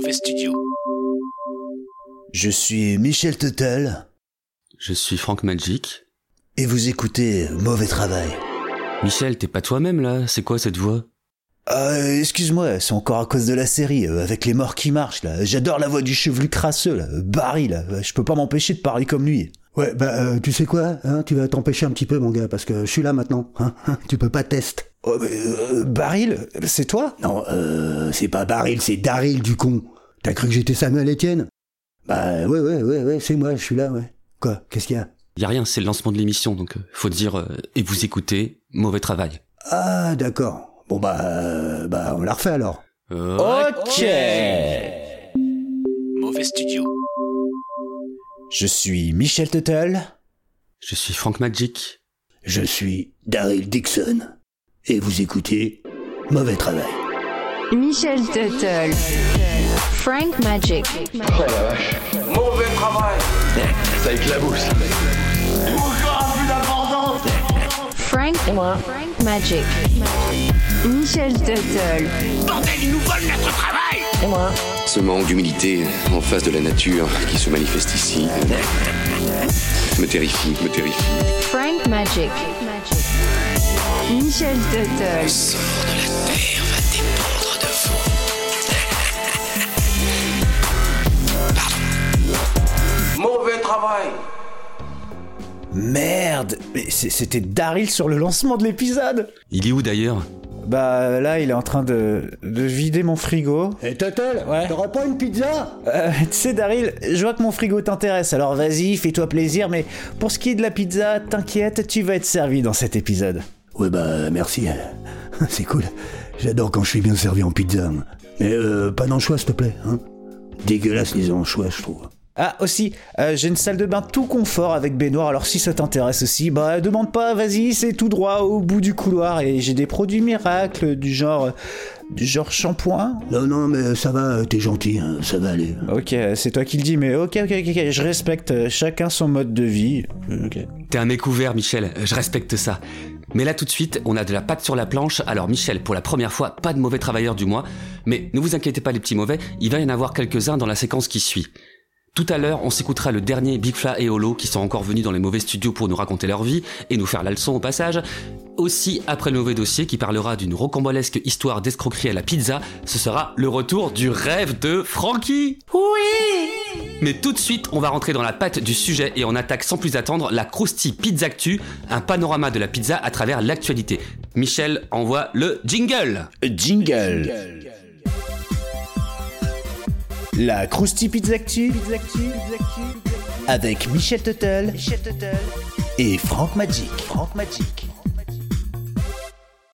Mauvais Studio. Je suis Michel Tuttle Je suis Franck Magic. et vous écoutez Mauvais Travail. Michel, t'es pas toi-même là C'est quoi cette voix? Ah, euh, excuse-moi, c'est encore à cause de la série, euh, avec les morts qui marchent, là. J'adore la voix du chevelu crasseux, là. euh, Barry, là. Je peux pas m'empêcher de parler comme lui. Ouais, bah, euh, tu sais quoi, hein, tu vas t'empêcher un petit peu, mon gars, parce que je suis là maintenant, hein, hein, tu peux pas test. Oh, mais, euh, Baril, c'est toi? Non, euh, c'est pas Baril, c'est Daryl, du con. T'as cru que j'étais Samuel Etienne? Bah, ouais, ouais, ouais, ouais, c'est moi, je suis là, ouais. Quoi, qu'est-ce qu'il y a? Y a rien, c'est le lancement de l'émission, donc euh, faut dire euh, et vous écoutez, mauvais travail. Ah, d'accord. Bon, bah, euh, bah, on la refait alors. Ok Mauvais Studio. Je suis Michel Tuttle. Je suis Franck Magic. Je suis Daryl Dixon, et vous écoutez Mauvais Travail. Michel Tuttle. Frank Magic. Mauvais travail Ça éclabousse Frank. Frank Magic. Michel Tuttle. Ce manque d'humilité en face de la nature qui se manifeste ici me terrifie, me terrifie. Frank Magic. Michel Tuttle. Mauvais travail Merde Mais c'était Daryl sur le lancement de l'épisode Il est où d'ailleurs? Bah, là, il est en train de, de vider mon frigo. Et Tuttle, Ouais. t'aurais pas une pizza? Euh, tu sais, Daryl, je vois que mon frigo t'intéresse, alors vas-y, fais-toi plaisir, mais pour ce qui est de la pizza, t'inquiète, tu vas être servi dans cet épisode. Ouais, bah, merci. C'est cool. J'adore quand je suis bien servi en pizza. Mais euh, pas d'anchois, s'il te plaît, hein. Dégueulasse les anchois, je trouve. Ah, aussi, euh, j'ai une salle de bain tout confort avec baignoire, alors si ça t'intéresse aussi, bah demande pas, vas-y, c'est tout droit au bout du couloir, et j'ai des produits miracles du genre... du genre shampoing Non, non, mais ça va, t'es gentil, hein, ça va aller. Ok, c'est toi qui le dis, mais ok, ok, ok, ok, je respecte chacun son mode de vie. T'es un mec ouvert, Michel, je respecte ça. Mais là tout de suite, on a de la pâte sur la planche, alors Michel, pour la première fois, pas de mauvais travailleurs du mois, mais ne vous inquiétez pas les petits mauvais, il va y en avoir quelques-uns dans la séquence qui suit. Tout à l'heure, on s'écoutera le dernier Big Fla et Holo qui sont encore venus dans les mauvais studios pour nous raconter leur vie et nous faire la leçon au passage. Aussi, après le mauvais dossier qui parlera d'une rocambolesque histoire d'escroquerie à la pizza, ce sera le retour du rêve de Frankie. Oui Mais tout de suite, on va rentrer dans la pâte du sujet et on attaque sans plus attendre la Krusty Pizzactu, un panorama de la pizza à travers l'actualité. Michel envoie le jingle. Jingle. La Krusty Pizzactu avec Michel Tuttle et Franck Magic. Franck Magic.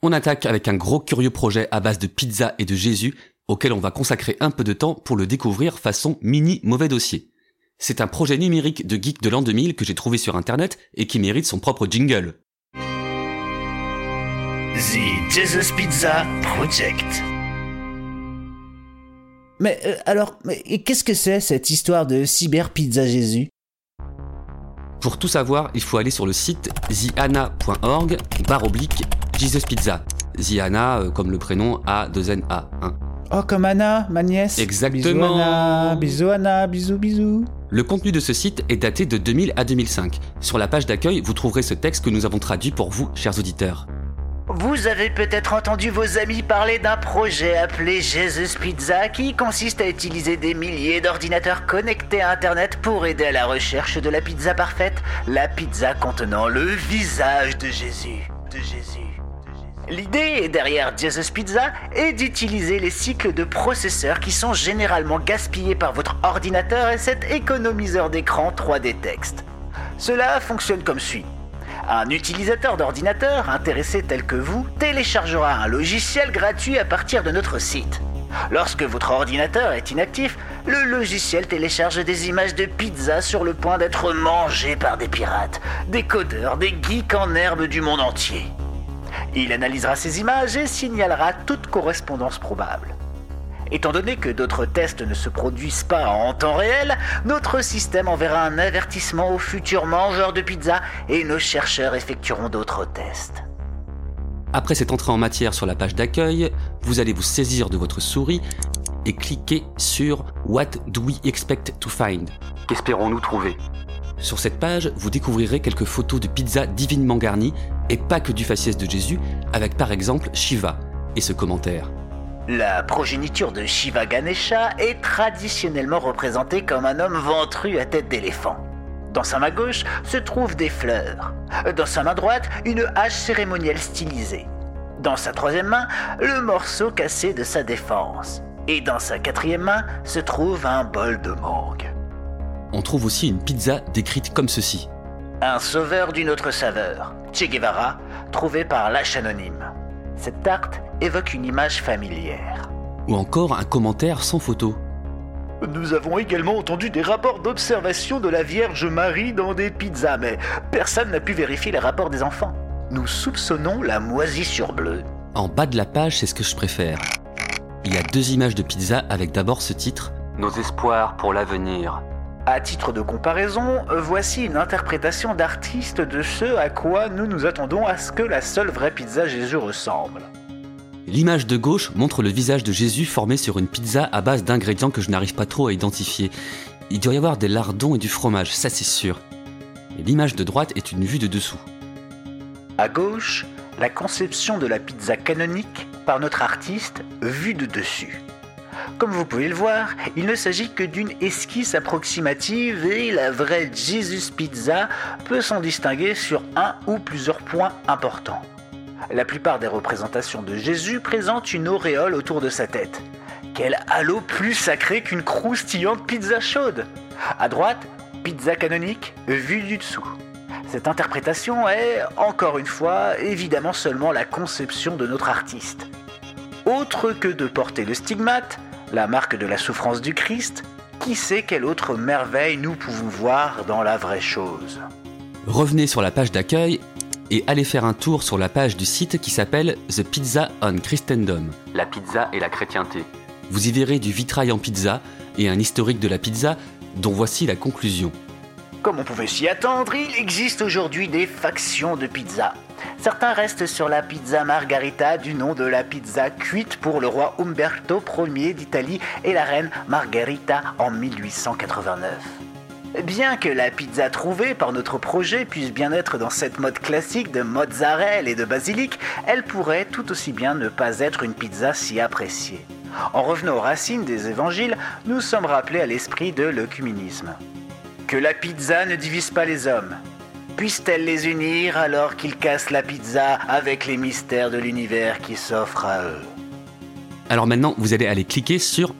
On attaque avec un gros curieux projet à base de pizza et de Jésus, auquel on va consacrer un peu de temps pour le découvrir façon mini mauvais dossier. C'est un projet numérique de geek de l'an 2000 que j'ai trouvé sur internet et qui mérite son propre jingle. The Jesus Pizza Project. Mais euh, alors, qu'est-ce que c'est cette histoire de cyber pizza Jésus? Pour tout savoir, il faut aller sur le site ziana.org barre oblique Jesus Pizza. Ziana euh, comme le prénom A 2 N A. hein. Oh, comme Anna, ma nièce. Exactement. Bisous Anna, bisous Anna, bisous bisous. Le contenu de ce site est daté de 2000 à 2005. Sur la page d'accueil, vous trouverez ce texte que nous avons traduit pour vous, chers auditeurs. Vous avez peut-être entendu vos amis parler d'un projet appelé Jesus Pizza qui consiste à utiliser des milliers d'ordinateurs connectés à Internet pour aider à la recherche de la pizza parfaite, la pizza contenant le visage de Jésus. De Jésus. L'idée derrière Jesus Pizza est d'utiliser les cycles de processeurs qui sont généralement gaspillés par votre ordinateur et cet économiseur d'écran 3D texte. Cela fonctionne comme suit. Un utilisateur d'ordinateur intéressé tel que vous téléchargera un logiciel gratuit à partir de notre site. Lorsque votre ordinateur est inactif, le logiciel télécharge des images de pizza sur le point d'être mangées par des pirates, des codeurs, des geeks en herbe du monde entier. Il analysera ces images et signalera toute correspondance probable. Étant donné que d'autres tests ne se produisent pas en temps réel, notre système enverra un avertissement aux futurs mangeurs de pizza et nos chercheurs effectueront d'autres tests. Après cette entrée en matière sur la page d'accueil, vous allez vous saisir de votre souris et cliquez sur What do we expect to find? Qu'espérons-nous trouver? Sur cette page, vous découvrirez quelques photos de pizzas divinement garnies et pas que du faciès de Jésus, avec par exemple Shiva et ce commentaire. La progéniture de Shiva Ganesha est traditionnellement représentée comme un homme ventru à tête d'éléphant. Dans sa main gauche se trouvent des fleurs. Dans sa main droite, une hache cérémonielle stylisée. Dans sa troisième main, le morceau cassé de sa défense. Et dans sa quatrième main se trouve un bol de mangue. On trouve aussi une pizza décrite comme ceci. Un sauveur d'une autre saveur, Che Guevara, trouvé par l'H anonyme. Cette tarte évoque une image familière. Ou encore un commentaire sans photo. Nous avons également entendu des rapports d'observation de la Vierge Marie dans des pizzas, mais personne n'a pu vérifier les rapports des enfants. Nous soupçonnons la moisissure bleue. En bas de la page, c'est ce que je préfère. Il y a deux images de pizza avec d'abord ce titre Nos espoirs pour l'avenir. À titre de comparaison, voici une interprétation d'artiste de ce à quoi nous nous attendons à ce que la seule vraie pizza Jésus ressemble. L'image de gauche montre le visage de Jésus formé sur une pizza à base d'ingrédients que je n'arrive pas trop à identifier. Il doit y avoir des lardons et du fromage, ça c'est sûr. L'image de droite est une vue de dessous. À gauche, la conception de la pizza canonique par notre artiste vue de dessus. Comme vous pouvez le voir, il ne s'agit que d'une esquisse approximative et la vraie Jesus Pizza peut s'en distinguer sur un ou plusieurs points importants. La plupart des représentations de Jésus présentent une auréole autour de sa tête. Quel halo plus sacré qu'une croustillante pizza chaude À droite, pizza canonique vue du dessous. Cette interprétation est, encore une fois, évidemment seulement la conception de notre artiste. Autre que de porter le stigmate, la marque de la souffrance du Christ, qui sait quelle autre merveille nous pouvons voir dans la vraie chose? Revenez sur la page d'accueil et allez faire un tour sur la page du site qui s'appelle The Pizza on Christendom. La pizza et la chrétienté. Vous y verrez du vitrail en pizza et un historique de la pizza dont voici la conclusion. Comme on pouvait s'y attendre, il existe aujourd'hui des factions de pizza. Certains restent sur la pizza margarita du nom de la pizza cuite pour le roi Umberto Ier d'Italie et la reine Margherita en 1889. Bien que la pizza trouvée par notre projet puisse bien être dans cette mode classique de mozzarella et de basilic, elle pourrait tout aussi bien ne pas être une pizza si appréciée. En revenant aux racines des évangiles, nous sommes rappelés à l'esprit de l'œcuménisme. Que la pizza ne divise pas les hommes. Puisse-t-elle les unir alors qu'ils cassent la pizza avec les mystères de l'univers qui s'offrent à eux? Alors maintenant, vous allez aller cliquer sur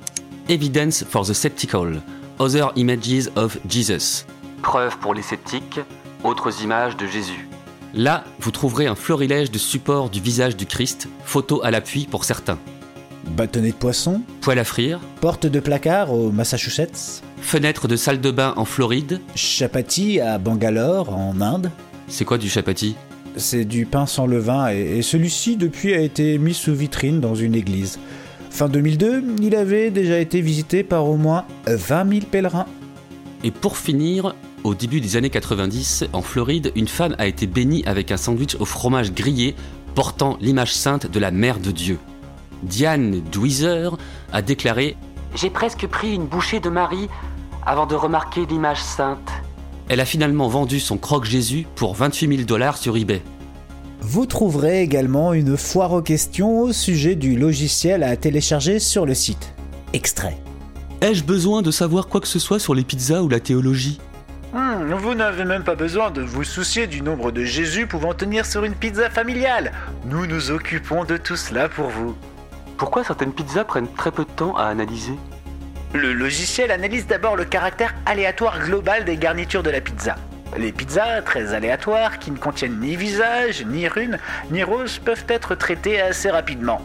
Evidence for the Skeptical, Other Images of Jesus. Preuve pour les sceptiques, autres images de Jésus. Là, vous trouverez un florilège de supports du visage du Christ, photo à l'appui pour certains. Bâtonnet de poisson, Poêle à frire, porte de placard au Massachusetts, fenêtre de salle de bain en Floride. chapati à Bangalore en Inde. C'est quoi du chapati? C'est du pain sans levain et, et celui-ci depuis a été mis sous vitrine dans une église. Fin 2002, il avait déjà été visité par au moins 20 000 pèlerins. Et pour finir, au début des années 90, en Floride, une femme a été bénie avec un sandwich au fromage grillé portant l'image sainte de la Mère de Dieu. Diane Dweezer a déclaré J'ai presque pris une bouchée de Marie avant de remarquer l'image sainte. Elle a finalement vendu son croque-Jésus pour 28 000 dollars sur eBay. Vous trouverez également une foire aux questions au sujet du logiciel à télécharger sur le site. Extrait. Ai-je besoin de savoir quoi que ce soit sur les pizzas ou la théologie? Hmm, vous n'avez même pas besoin de vous soucier du nombre de Jésus pouvant tenir sur une pizza familiale. Nous nous occupons de tout cela pour vous. Pourquoi certaines pizzas prennent très peu de temps à analyser? Le logiciel analyse d'abord le caractère aléatoire global des garnitures de la pizza. Les pizzas très aléatoires, qui ne contiennent ni visage, ni rune, ni rose, peuvent être traitées assez rapidement.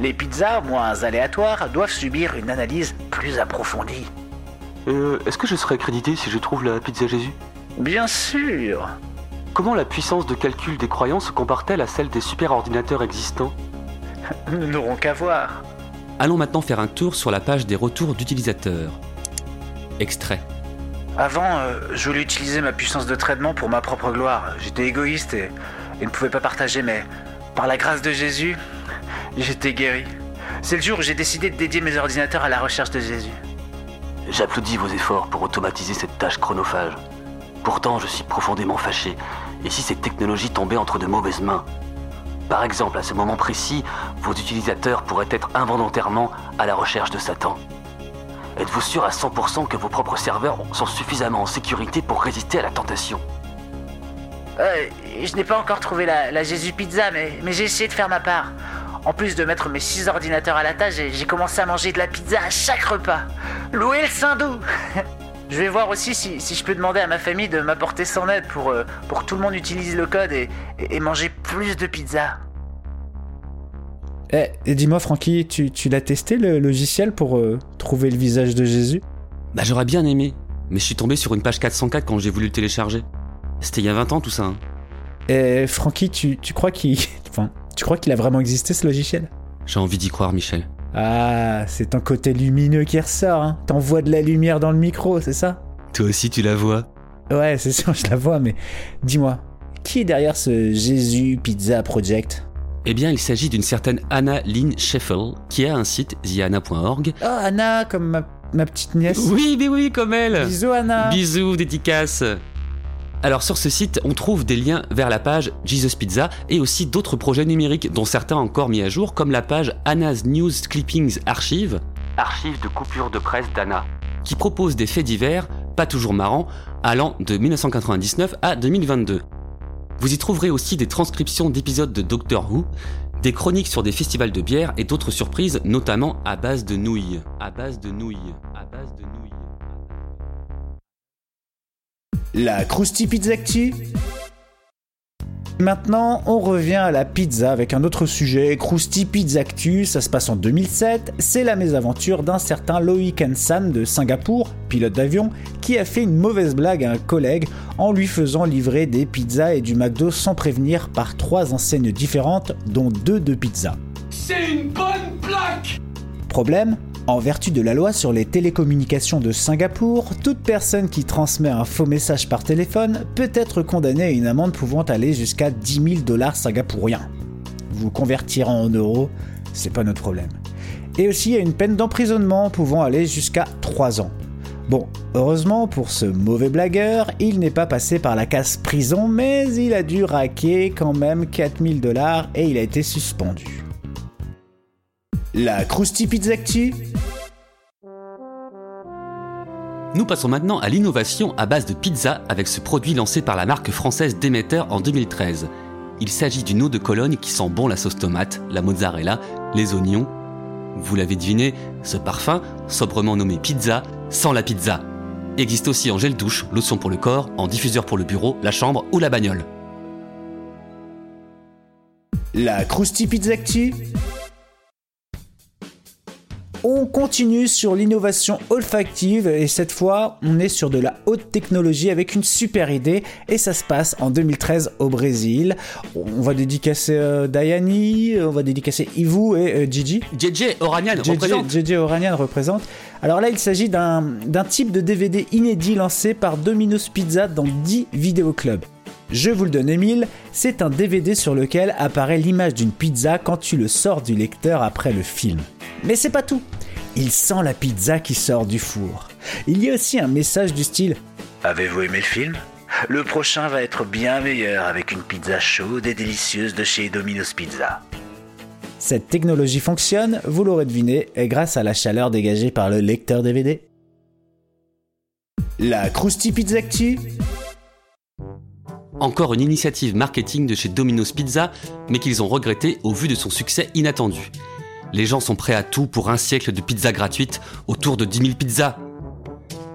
Les pizzas moins aléatoires doivent subir une analyse plus approfondie. Euh, Est-ce que je serai crédité si je trouve la pizza Jésus? Bien sûr Comment la puissance de calcul des croyants se compare-t-elle à celle des superordinateurs existants? Nous n'aurons qu'à voir. Allons maintenant faire un tour sur la page des retours d'utilisateurs. Extrait. Avant, euh, je voulais utiliser ma puissance de traitement pour ma propre gloire. J'étais égoïste et, et ne pouvais pas partager, mais par la grâce de Jésus, j'étais guéri. C'est le jour où j'ai décidé de dédier mes ordinateurs à la recherche de Jésus. J'applaudis vos efforts pour automatiser cette tâche chronophage. Pourtant, je suis profondément fâché. Et si cette technologie tombait entre de mauvaises mains? Par exemple, à ce moment précis, vos utilisateurs pourraient être involontairement à la recherche de Satan. Êtes-vous sûr à 100% que vos propres serveurs sont suffisamment en sécurité pour résister à la tentation Euh, je n'ai pas encore trouvé la, Jésus Pizza, mais, j'ai essayé de faire ma part. En plus de mettre mes six ordinateurs à la tâche, j'ai commencé à manger de la pizza à chaque repas. Louer le Saint-Doux Je vais voir aussi si, si je peux demander à ma famille de m'apporter son aide pour, euh, pour que tout le monde utilise le code et, et- et manger plus de pizza. Eh, et dis-moi, Francky, tu, tu l'as testé le logiciel pour euh, trouver le visage de Jésus? Bah j'aurais bien aimé, mais je suis tombé sur une page 404 quand j'ai voulu le télécharger. C'était il y a 20 ans tout ça. hein. Et Francky, tu, tu crois qu'il enfin, tu crois qu'il a vraiment existé ce logiciel? J'ai envie d'y croire, Michel. Ah, c'est ton côté lumineux qui ressort, hein T'envoies de la lumière dans le micro, c'est ça? Toi aussi tu la vois Ouais, c'est sûr, je la vois, mais dis-moi, qui est derrière ce Jésus Pizza Project? Eh bien, il s'agit d'une certaine Anna Lynn Scheffel, qui a un site, theanna.org. Oh, Anna, comme ma, ma petite nièce. Oui, mais oui, comme elle Bisous, Anna. Bisous, dédicace alors sur ce site, on trouve des liens vers la page Jesus Pizza et aussi d'autres projets numériques dont certains encore mis à jour comme la page Anna's News Clippings Archive, archive de coupures de presse d'Anna, qui propose des faits divers, pas toujours marrants, allant de 1999 à 2022. Vous y trouverez aussi des transcriptions d'épisodes de Doctor Who, des chroniques sur des festivals de bière et d'autres surprises, notamment à base de nouilles. À base de nouilles. À base de nouilles. La Krusty Pizza Maintenant, on revient à la pizza avec un autre sujet. Krusty Pizza Actu, ça se passe en 2007. C'est la mésaventure d'un certain Loïc Hansan de Singapour, pilote d'avion, qui a fait une mauvaise blague à un collègue en lui faisant livrer des pizzas et du McDo sans prévenir par trois enseignes différentes, dont deux de pizza. C'est une bonne plaque Problème? En vertu de la loi sur les télécommunications de Singapour, toute personne qui transmet un faux message par téléphone peut être condamnée à une amende pouvant aller jusqu'à 10 000 dollars singapouriens. Vous convertirez en euros, c'est pas notre problème. Et aussi a une peine d'emprisonnement pouvant aller jusqu'à 3 ans. Bon, heureusement pour ce mauvais blagueur, il n'est pas passé par la case prison, mais il a dû raquer quand même 4000 dollars et il a été suspendu. La Krusty Pizza Actu Nous passons maintenant à l'innovation à base de pizza avec ce produit lancé par la marque française Demeter en 2013. Il s'agit d'une eau de Cologne qui sent bon la sauce tomate, la mozzarella, les oignons. Vous l'avez deviné, ce parfum, sobrement nommé pizza, sent la pizza. Existe aussi en gel douche, lotion pour le corps, en diffuseur pour le bureau, la chambre ou la bagnole. La Krusty Pizza Actu on continue sur l'innovation olfactive et cette fois on est sur de la haute technologie avec une super idée et ça se passe en 2013 au Brésil. On va dédicacer euh, Dayani, on va dédicacer Ivu et euh, Gigi. JJ Oranian représente. JJ Oranian représente. Alors là il s'agit d'un d'un type de DVD inédit lancé par Domino's Pizza dans 10 vidéoclubs. Je vous le donne Emile, c'est un DVD sur lequel apparaît l'image d'une pizza quand tu le sors du lecteur après le film. Mais c'est pas tout. Il sent la pizza qui sort du four. Il y a aussi un message du style Avez-vous aimé le film? Le prochain va être bien meilleur avec une pizza chaude et délicieuse de chez Domino's Pizza. Cette technologie fonctionne, vous l'aurez deviné, grâce à la chaleur dégagée par le lecteur DVD. La Krusty Pizza Actu Encore une initiative marketing de chez Domino's Pizza, mais qu'ils ont regretté au vu de son succès inattendu. Les gens sont prêts à tout pour un siècle de pizza gratuite autour de 10 000 pizzas.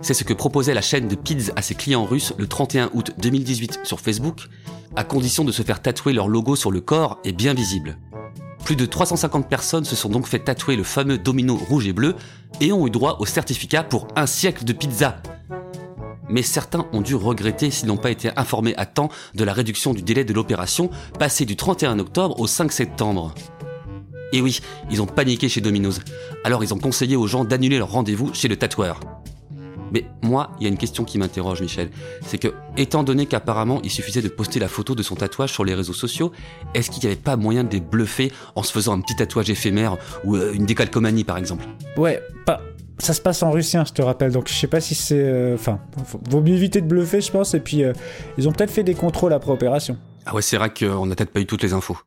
C'est ce que proposait la chaîne de Pizza à ses clients russes le 31 août 2018 sur Facebook, à condition de se faire tatouer leur logo sur le corps et bien visible. Plus de 350 personnes se sont donc fait tatouer le fameux domino rouge et bleu et ont eu droit au certificat pour un siècle de pizza. Mais certains ont dû regretter s'ils n'ont pas été informés à temps de la réduction du délai de l'opération, passé du 31 octobre au 5 septembre. Et oui, ils ont paniqué chez Domino's. Alors ils ont conseillé aux gens d'annuler leur rendez-vous chez le tatoueur. Mais moi, il y a une question qui m'interroge, Michel. C'est que, étant donné qu'apparemment il suffisait de poster la photo de son tatouage sur les réseaux sociaux, est-ce qu'il n'y avait pas moyen de les bluffer en se faisant un petit tatouage éphémère ou euh, une décalcomanie par exemple? Ouais, pas. Ça se passe en russien, je te rappelle, donc je sais pas si c'est. euh, Enfin, vaut mieux éviter de bluffer, je pense, et puis euh, ils ont peut-être fait des contrôles après opération. Ah ouais, c'est vrai qu'on n'a peut-être pas eu toutes les infos.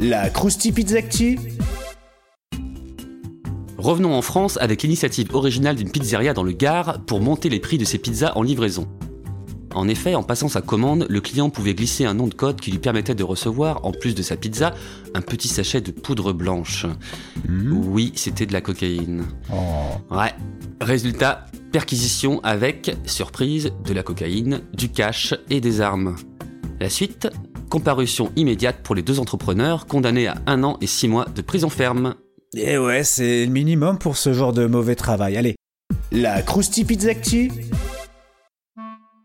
La Krusty Pizza Actu Revenons en France avec l'initiative originale d'une pizzeria dans le Gard pour monter les prix de ses pizzas en livraison. En effet, en passant sa commande, le client pouvait glisser un nom de code qui lui permettait de recevoir, en plus de sa pizza, un petit sachet de poudre blanche. Oui, c'était de la cocaïne. Ouais. Résultat, perquisition avec, surprise, de la cocaïne, du cash et des armes. La suite, comparution immédiate pour les deux entrepreneurs condamnés à un an et six mois de prison ferme. Et ouais, c'est le minimum pour ce genre de mauvais travail. Allez. La Krusty Pizza Actu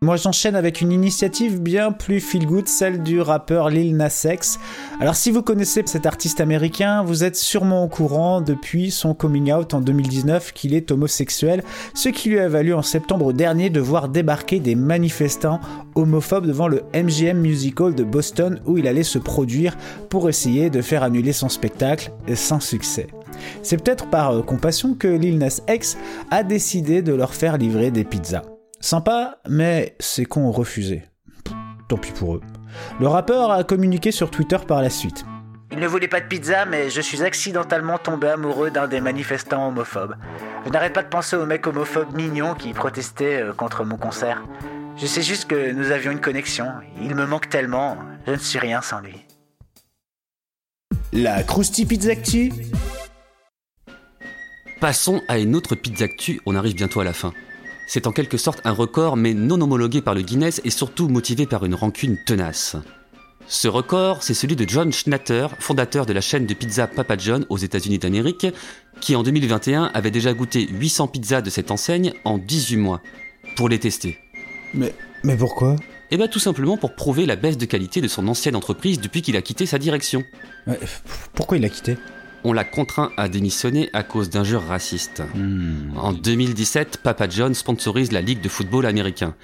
moi j'enchaîne avec une initiative bien plus feel good, celle du rappeur Lil Nas X. Alors si vous connaissez cet artiste américain, vous êtes sûrement au courant depuis son coming out en 2019 qu'il est homosexuel, ce qui lui a valu en septembre dernier de voir débarquer des manifestants homophobes devant le MGM Music Hall de Boston où il allait se produire pour essayer de faire annuler son spectacle sans succès. C'est peut-être par euh, compassion que Lil Nas X a décidé de leur faire livrer des pizzas. Sympa, mais c'est con ont refusé. Pff, Tant pis pour eux. Le rappeur a communiqué sur Twitter par la suite. Il ne voulait pas de pizza, mais je suis accidentellement tombé amoureux d'un des manifestants homophobes. Je n'arrête pas de penser au mec homophobe mignon qui protestait euh, contre mon concert. Je sais juste que nous avions une connexion. Il me manque tellement, je ne suis rien sans lui. La Krusty Pizza Actu Passons à une autre pizza actu, on arrive bientôt à la fin. C'est en quelque sorte un record, mais non homologué par le Guinness et surtout motivé par une rancune tenace. Ce record, c'est celui de John Schnatter, fondateur de la chaîne de pizza Papa John aux États-Unis d'Amérique, qui en 2021 avait déjà goûté 800 pizzas de cette enseigne en 18 mois, pour les tester. Mais, mais pourquoi? Et bien tout simplement pour prouver la baisse de qualité de son ancienne entreprise depuis qu'il a quitté sa direction. Ouais, Pourquoi il a quitté? On l'a contraint à démissionner à cause d'injures racistes. En 2017, Papa John sponsorise la Ligue de football américain.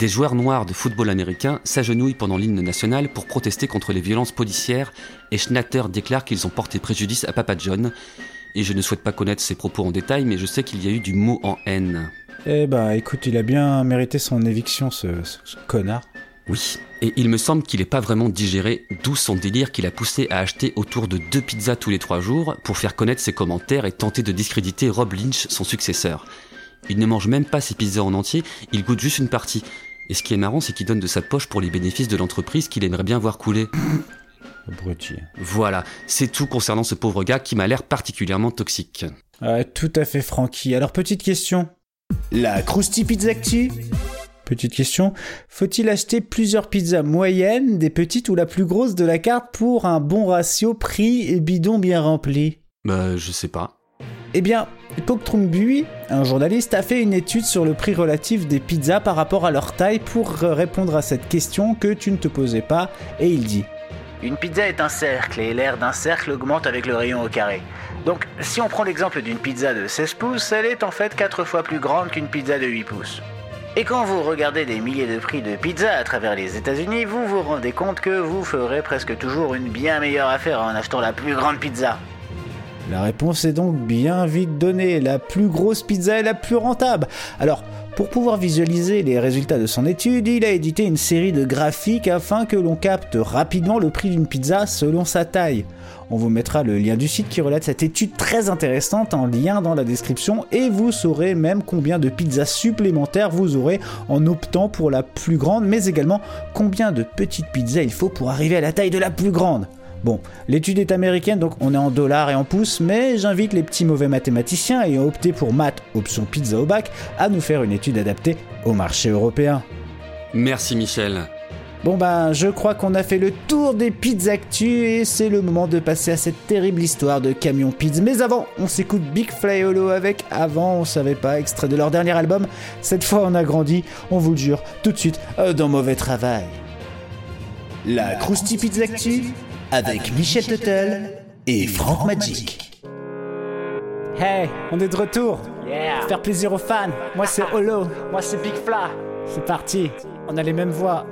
Des joueurs noirs de football américain s'agenouillent pendant l'hymne national pour protester contre les violences policières et Schnatter déclare qu'ils ont porté préjudice à Papa John. Et je ne souhaite pas connaître ses propos en détail, mais je sais qu'il y a eu du mot en haine. Eh bah écoute, il a bien mérité son éviction, ce, ce- ce connard. Oui, et il me semble qu'il n'est pas vraiment digéré, d'où son délire qui l'a poussé à acheter autour de deux pizzas tous les trois jours pour faire connaître ses commentaires et tenter de discréditer Rob Lynch, son successeur. Il ne mange même pas ses pizzas en entier, il goûte juste une partie. Et ce qui est marrant, c'est qu'il donne de sa poche pour les bénéfices de l'entreprise qu'il aimerait bien voir couler. Abruti. Voilà, c'est tout concernant ce pauvre gars qui m'a l'air particulièrement toxique. Tout à fait, Francky. Alors, petite question. La Krusty Pizza Actu? Petite question. Faut-il acheter plusieurs pizzas moyennes, des petites ou la plus grosse de la carte pour un bon ratio prix et bidon bien rempli? Bah, je sais pas. Eh bien, Poktrung Bui, un journaliste, a fait une étude sur le prix relatif des pizzas par rapport à leur taille pour répondre à cette question que tu ne te posais pas, et il dit Une pizza est un cercle et l'air d'un cercle augmente avec le rayon au carré. Donc, si on prend l'exemple d'une pizza de 16 pouces, elle est en fait 4 fois plus grande qu'une pizza de 8 pouces. Et quand vous regardez des milliers de prix de pizza à travers les États-Unis, vous vous rendez compte que vous ferez presque toujours une bien meilleure affaire en achetant la plus grande pizza. La réponse est donc bien vite donnée. La plus grosse pizza est la plus rentable. Alors, pour pouvoir visualiser les résultats de son étude, il a édité une série de graphiques afin que l'on capte rapidement le prix d'une pizza selon sa taille. On vous mettra le lien du site qui relate cette étude très intéressante en lien dans la description et vous saurez même combien de pizzas supplémentaires vous aurez en optant pour la plus grande, mais également combien de petites pizzas il faut pour arriver à la taille de la plus grande. Bon, l'étude est américaine, donc on est en dollars et en pouces, mais j'invite les petits mauvais mathématiciens ayant opté pour maths, option pizza au bac, à nous faire une étude adaptée au marché européen. Merci Michel. Bon ben, je crois qu'on a fait le tour des pizzas actu et c'est le moment de passer à cette terrible histoire de camion pizza. Mais avant, on s'écoute Big Fly Holo avec Avant, on savait pas, extrait de leur dernier album. Cette fois, on a grandi, on vous le jure, tout de suite, euh, dans Mauvais Travail. La Krusty Pizza Actu avec Michel Tuttle et Franck Magic. Hey, on est de retour. Yeah. Faire plaisir aux fans. Moi c'est Holo. Moi c'est Big Fla. C'est parti. On a les mêmes voix.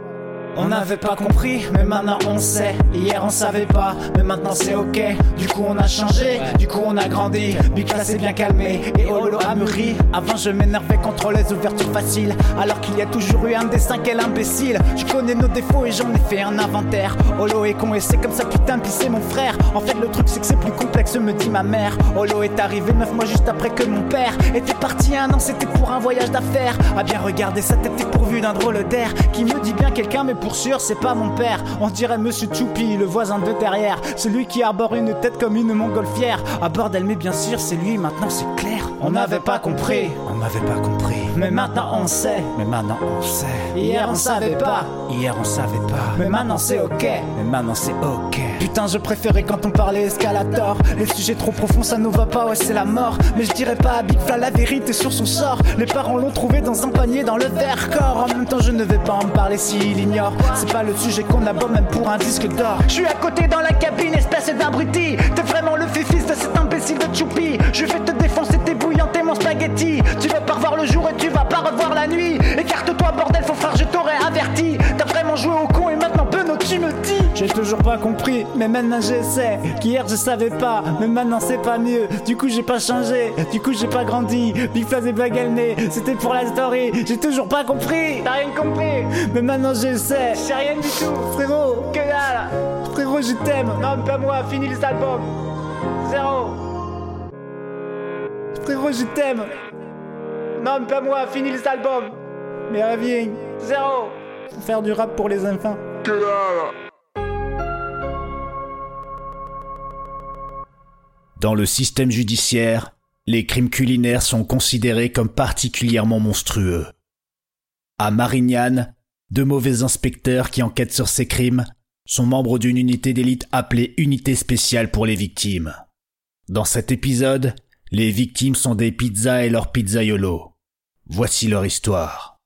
On n'avait pas compris, mais maintenant on sait. Hier on savait pas, mais maintenant c'est ok. Du coup on a changé, du coup on a grandi. Big Fla s'est bien calmé et Holo a mûri. Avant je m'énervais contre les ouvertures faciles, alors qu'il y a toujours eu un dessin quel imbécile. Je connais nos défauts et j'en ai fait un inventaire. Holo est con et c'est comme ça putain pis mon frère. En fait le truc c'est que c'est plus complexe me dit ma mère. Holo est arrivé neuf mois juste après que mon père était parti un an, c'était pour un voyage d'affaires. A bien regarder sa tête est pourvue d'un drôle d'air qui me dit bien quelqu'un mais pour sûr c'est pas mon père. On dirait Monsieur Choupi, le voisin de derrière, celui qui arbore une tête comme une montgolfière. Ah bordel mais bien sûr c'est lui, maintenant c'est clair. On n'avait pas compris, pas compris. Mais maintenant on sait, mais maintenant on sait. Hier on savait pas, hier on savait pas. Mais maintenant c'est ok, mais maintenant c'est ok. Putain je préférais quand on parlait escalator. Les sujets trop profonds ça nous va pas, ouais c'est la mort. Mais je dirais pas à Big Fla la vérité sur son sort. Les parents l'ont trouvé dans un panier dans le verre corps. En même temps je ne vais pas en parler s'il ignore. C'est pas le sujet qu'on aborde même pour un disque d'or. Je suis à côté dans la cabine, espèce d'abruti. Mais maintenant j'essaie. Qu'hier je savais pas, mais maintenant c'est pas mieux. Du coup j'ai pas changé, du coup j'ai pas grandi. Big Faz et Blague c'était pour la story. J'ai toujours pas compris. T'as rien compris, mais maintenant je sais. J'ai rien du tout, frérot. Que dalle. Frérot, je t'aime. Non, mais pas moi, finis les albums. Zéro. Frérot, je t'aime. Non, mais pas moi, finis les albums. Mais reviens. Zéro. Faire du rap pour les enfants. Dans le système judiciaire, les crimes culinaires sont considérés comme particulièrement monstrueux. À Marignane, deux mauvais inspecteurs qui enquêtent sur ces crimes sont membres d'une unité d'élite appelée Unité spéciale pour les victimes. Dans cet épisode, les victimes sont des pizzas et leurs pizzaiolos. Voici leur histoire.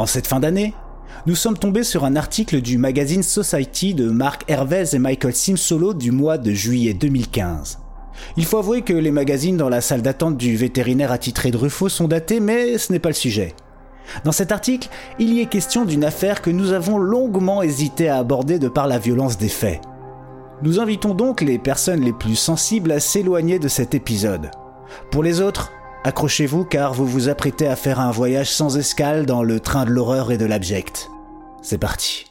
En cette fin d'année, nous sommes tombés sur un article du magazine Society de Mark Hervez et Michael Simsolo du mois de juillet 2015. Il faut avouer que les magazines dans la salle d'attente du vétérinaire attitré de sont datés, mais ce n'est pas le sujet. Dans cet article, il y est question d'une affaire que nous avons longuement hésité à aborder de par la violence des faits. Nous invitons donc les personnes les plus sensibles à s'éloigner de cet épisode. Pour les autres, accrochez-vous car vous vous apprêtez à faire un voyage sans escale dans le train de l'horreur et de l'abject. C'est parti.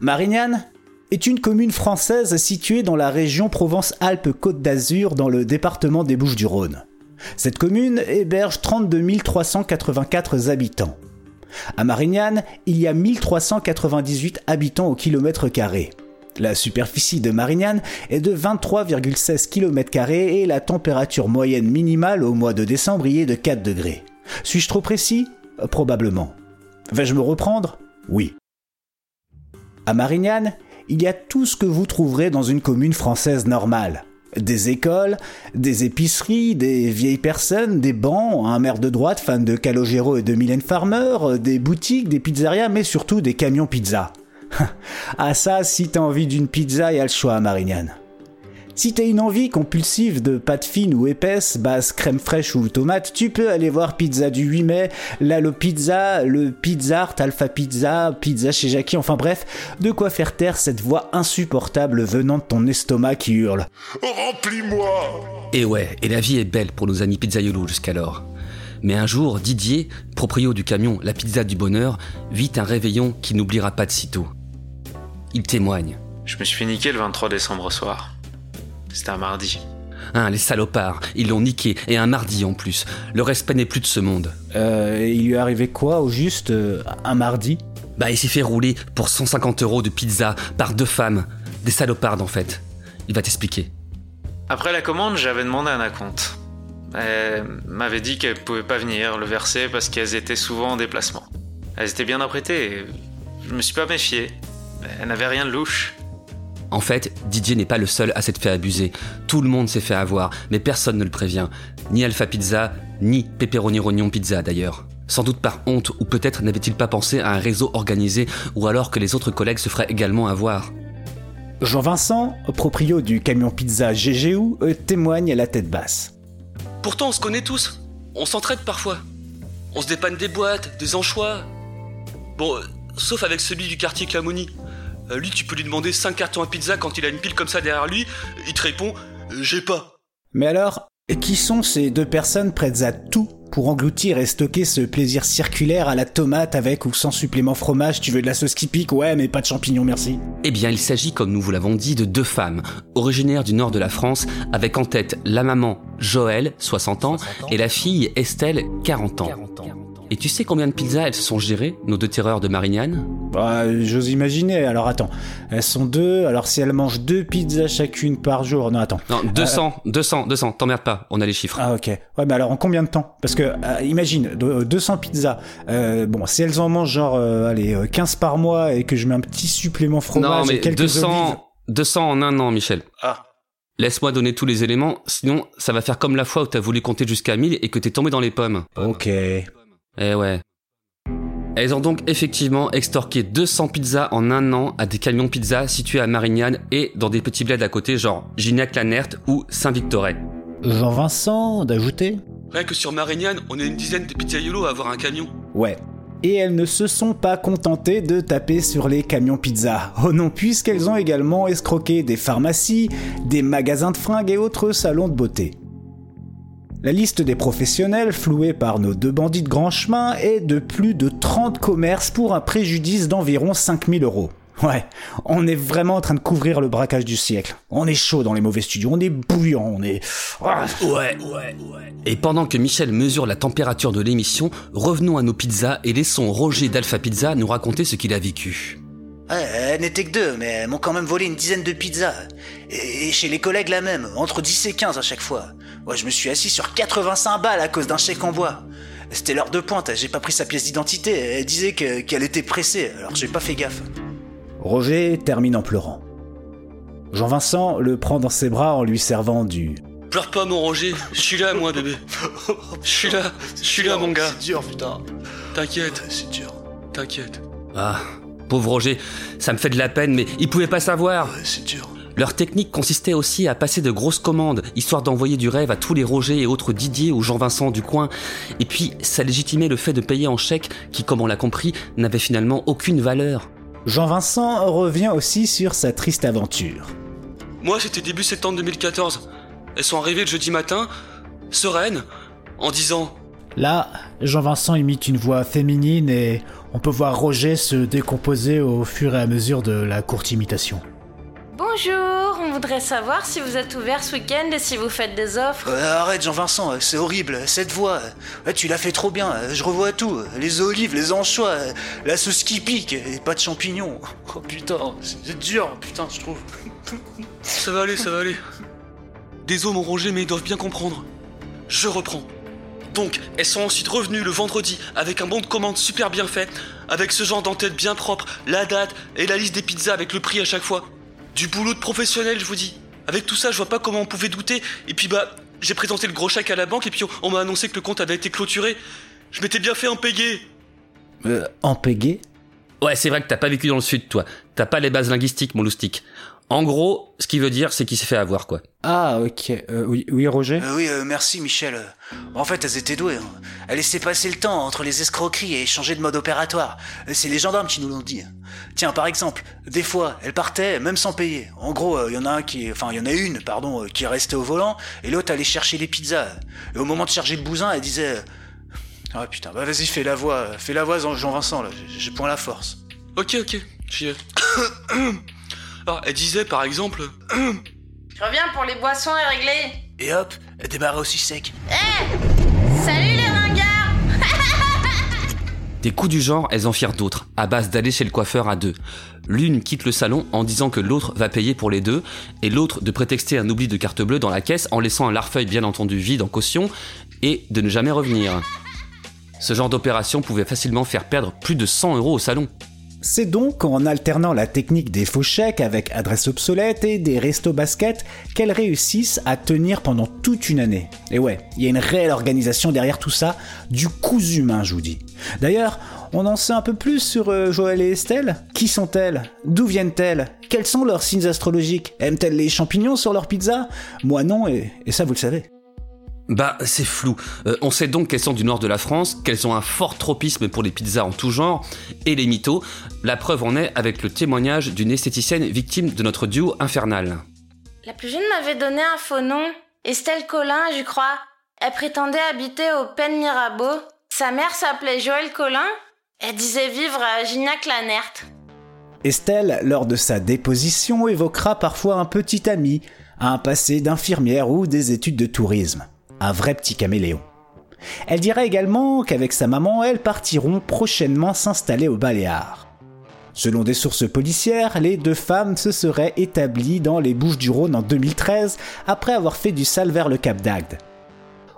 Marignane est une commune française située dans la région Provence-Alpes-Côte d'Azur dans le département des Bouches-du-Rhône. Cette commune héberge 32 384 habitants. À Marignane, il y a 1398 habitants au kilomètre carré. La superficie de Marignane est de 23,16 km et la température moyenne minimale au mois de décembre y est de 4 degrés. Suis-je trop précis? Probablement. Vais-je me reprendre? Oui. À Marignane, il y a tout ce que vous trouverez dans une commune française normale. Des écoles, des épiceries, des vieilles personnes, des bancs, un maire de droite fan de Calogero et de Mylène Farmer, des boutiques, des pizzerias, mais surtout des camions pizza. Ah ça, si t'as envie d'une pizza, y a le choix à Marignane. Si t'as une envie compulsive de pâte fine ou épaisse, basse crème fraîche ou tomate, tu peux aller voir Pizza du 8 mai, Lalo Pizza, le Pizza Art, Alpha Pizza, Pizza chez Jackie, enfin bref, de quoi faire taire cette voix insupportable venant de ton estomac qui hurle. Remplis-moi Et ouais, et la vie est belle pour nos amis pizzaiolos jusqu'alors. Mais un jour, Didier, proprio du camion La Pizza du Bonheur, vit un réveillon qu'il n'oubliera pas de sitôt. Il témoigne. Je me suis fait niquer le 23 décembre au soir. C'était un mardi. Hein, les salopards, ils l'ont niqué, et un mardi en plus. Le respect n'est plus de ce monde. Euh, il lui est arrivé quoi au juste euh, un mardi? Bah, il s'est fait rouler pour 150 euros de pizza par deux femmes. Des salopardes en fait. Il va t'expliquer. Après la commande, j'avais demandé un acompte. Elle m'avait dit qu'elle pouvait pas venir le verser parce qu'elles étaient souvent en déplacement. Elles étaient bien apprêtées et je me suis pas méfié. Elle n'avait rien de louche. En fait, Didier n'est pas le seul à s'être fait abuser. Tout le monde s'est fait avoir, mais personne ne le prévient. Ni Alpha Pizza, ni Pepperoni Rognon Pizza d'ailleurs. Sans doute par honte, ou peut-être n'avait-il pas pensé à un réseau organisé, ou alors que les autres collègues se feraient également avoir. Jean-Vincent, proprio du camion pizza GGU, euh, témoigne à la tête basse. Pourtant, on se connaît tous. On s'entraide parfois. On se dépanne des boîtes, des anchois. Bon, euh, sauf avec celui du quartier Clamoni. Euh, lui, tu peux lui demander 5 cartons à pizza quand il a une pile comme ça derrière lui. Il te répond euh, J'ai pas. Mais alors, qui sont ces deux personnes prêtes à tout pour engloutir et stocker ce plaisir circulaire à la tomate avec ou sans supplément fromage? Tu veux de la sauce qui pique? Ouais, mais pas de champignons, merci. Eh bien, il s'agit, comme nous vous l'avons dit, de deux femmes, originaires du nord de la France, avec en tête la maman Joël, 60 ans, et la fille Estelle, 40 ans. Et tu sais combien de pizzas elles se sont gérées, nos deux terreurs de Marignane? Bah, j'ose imaginer. Alors attends, elles sont deux. Alors si elles mangent deux pizzas chacune par jour, non attends. Non, 200, 200, 200, t'emmerdes pas, on a les chiffres. Ah ok. Ouais, mais alors en combien de temps? Parce que euh, imagine, de- euh, 200 pizzas. Euh, bon, si elles en mangent genre, euh, allez, euh, 15 par mois et que je mets un petit supplément fromage non, mais et quelques 200, olives. 200 en un an, Michel. Ah. Laisse-moi donner tous les éléments, sinon ça va faire comme la fois où t'as voulu compter jusqu'à 1000 et que t'es tombé dans les pommes. Ok. Eh ouais. Elles ont donc effectivement extorqué 200 pizzas en un an à des camions pizza situés à Marignane et dans des petits bleds à côté genre Gignac-Lanert ou Saint-Victoret. Jean-Vincent, d'ajouter? Rien que sur Marignane, on est une dizaine de pizzaiolos à avoir un camion. Ouais. Et elles ne se sont pas contentées de taper sur les camions pizza. Oh non, puisqu'elles ont également escroqué des pharmacies, des magasins de fringues et autres salons de beauté. La liste des professionnels, flouée par nos deux bandits de grand chemin, est de plus de 30 commerces pour un préjudice d'environ 5000 euros. Ouais, on est vraiment en train de couvrir le braquage du siècle. On est chaud dans les mauvais studios, on est bouillant, on est... Ah. Ouais, ouais, ouais. Et pendant que Michel mesure la température de l'émission, revenons à nos pizzas et laissons Roger d'Alpha Pizza nous raconter ce qu'il a vécu. Ouais, elles n'étaient que deux, mais elles m'ont quand même volé une dizaine de pizzas. Et, et chez les collègues la même, entre 10 et 15 à chaque fois. Ouais, je me suis assis sur 85 balles à cause d'un chèque en bois. C'était l'heure de pointe, j'ai pas pris sa pièce d'identité, elle disait que- qu'elle était pressée, alors j'ai pas fait gaffe. Roger termine en pleurant. Jean-Vincent le prend dans ses bras en lui servant du... Pleure pas mon Roger, je suis là moi bébé. Je suis là, je suis là mon gars. C'est dur, putain. T'inquiète, C'est dur. t'inquiète. Ah, pauvre Roger, ça me fait de la peine mais il pouvait pas savoir. c'est dur. Leur technique consistait aussi à passer de grosses commandes, histoire d'envoyer du rêve à tous les Roger et autres Didier ou Jean-Vincent du coin. Et puis, ça légitimait le fait de payer en chèque, qui, comme on l'a compris, n'avait finalement aucune valeur. Jean-Vincent revient aussi sur sa triste aventure. Moi, c'était début septembre 2014. Elles sont arrivées le jeudi matin, sereines, en disant Là, Jean-Vincent imite une voix féminine et on peut voir Roger se décomposer au fur et à mesure de la courte imitation. Bonjour, on voudrait savoir si vous êtes ouvert ce week-end et si vous faites des offres. Euh, arrête Jean-Vincent, euh, c'est horrible, cette voix. Ouais, tu l'as fait trop bien, euh, je revois tout. Les olives, les anchois, euh, la sauce qui pique, et pas de champignons. Oh putain, c'est dur, putain, je trouve. Ça va aller, ça va aller. Désolé mon Roger, mais ils doivent bien comprendre. Je reprends. Donc, elles sont ensuite revenues le vendredi avec un bon de commande super bien fait, avec ce genre d'entête bien propre, la date et la liste des pizzas avec le prix à chaque fois. Du boulot de professionnel, je vous dis. Avec tout ça, je vois pas comment on pouvait douter. Et puis bah, j'ai présenté le gros chèque à la banque et puis on, on m'a annoncé que le compte avait été clôturé. Je m'étais bien fait en payer. Euh, en pégé Ouais, c'est vrai que t'as pas vécu dans le sud, toi. T'as pas les bases linguistiques, mon loustic. En gros, ce qui veut dire, c'est qu'il s'est fait avoir, quoi. Ah, ok. Euh, oui, oui, Roger Euh, oui, euh, merci Michel. En fait, elles étaient douées. hein. Elles laissaient passer le temps entre les escroqueries et changer de mode opératoire. C'est les gendarmes qui nous l'ont dit. Tiens, par exemple, des fois, elles partaient même sans payer. En gros, il y en a un qui, enfin, il y en a une, pardon, euh, qui restait au volant et l'autre allait chercher les pizzas. Et au moment de charger le bousin, elle disait. Ah putain, bah vas-y, fais la voix, fais la voix Jean-Vincent là. J'ai- J'ai point la force. Ok, ok, j'y vais. Alors, elle disait, par exemple... Je reviens pour les boissons et régler. Et hop, elle débarrait aussi sec. Salut les ringards Des coups du genre, elles en firent d'autres, à base d'aller chez le coiffeur à deux. L'une quitte le salon en disant que l'autre va payer pour les deux, et l'autre de prétexter un oubli de carte bleue dans la caisse en laissant un larfeuille bien entendu vide en caution, et de ne jamais revenir. Ce genre d'opération pouvait facilement faire perdre plus de 100 euros au salon. C'est donc en alternant la technique des faux chèques avec adresse obsolète et des restos baskets qu'elles réussissent à tenir pendant toute une année. Et ouais, il y a une réelle organisation derrière tout ça, du cousu humain, je vous dis. D'ailleurs, on en sait un peu plus sur euh, Joël et Estelle Qui sont-elles? D'où viennent-elles? Quels sont leurs signes astrologiques? Aiment-elles les champignons sur leur pizza? Moi non, et ça vous le savez. Bah, c'est flou. Euh, on sait donc qu'elles sont du nord de la France, qu'elles ont un fort tropisme pour les pizzas en tout genre, et les mythos. La preuve en est avec le témoignage d'une esthéticienne victime de notre duo infernal. La plus jeune m'avait donné un faux nom. Estelle Collin, je crois. Elle prétendait habiter au Pen Mirabeau. Sa mère s'appelait Joël Collin. Elle disait vivre à Gignac-Lanert. Estelle, lors de sa déposition, évoquera parfois un petit ami, un passé d'infirmière ou des études de tourisme. Un vrai petit caméléon. Elle dira également qu'avec sa maman, elles partiront prochainement s'installer au Baléares. Selon des sources policières, les deux femmes se seraient établies dans les Bouches du Rhône en 2013 après avoir fait du sale vers le Cap d'Agde.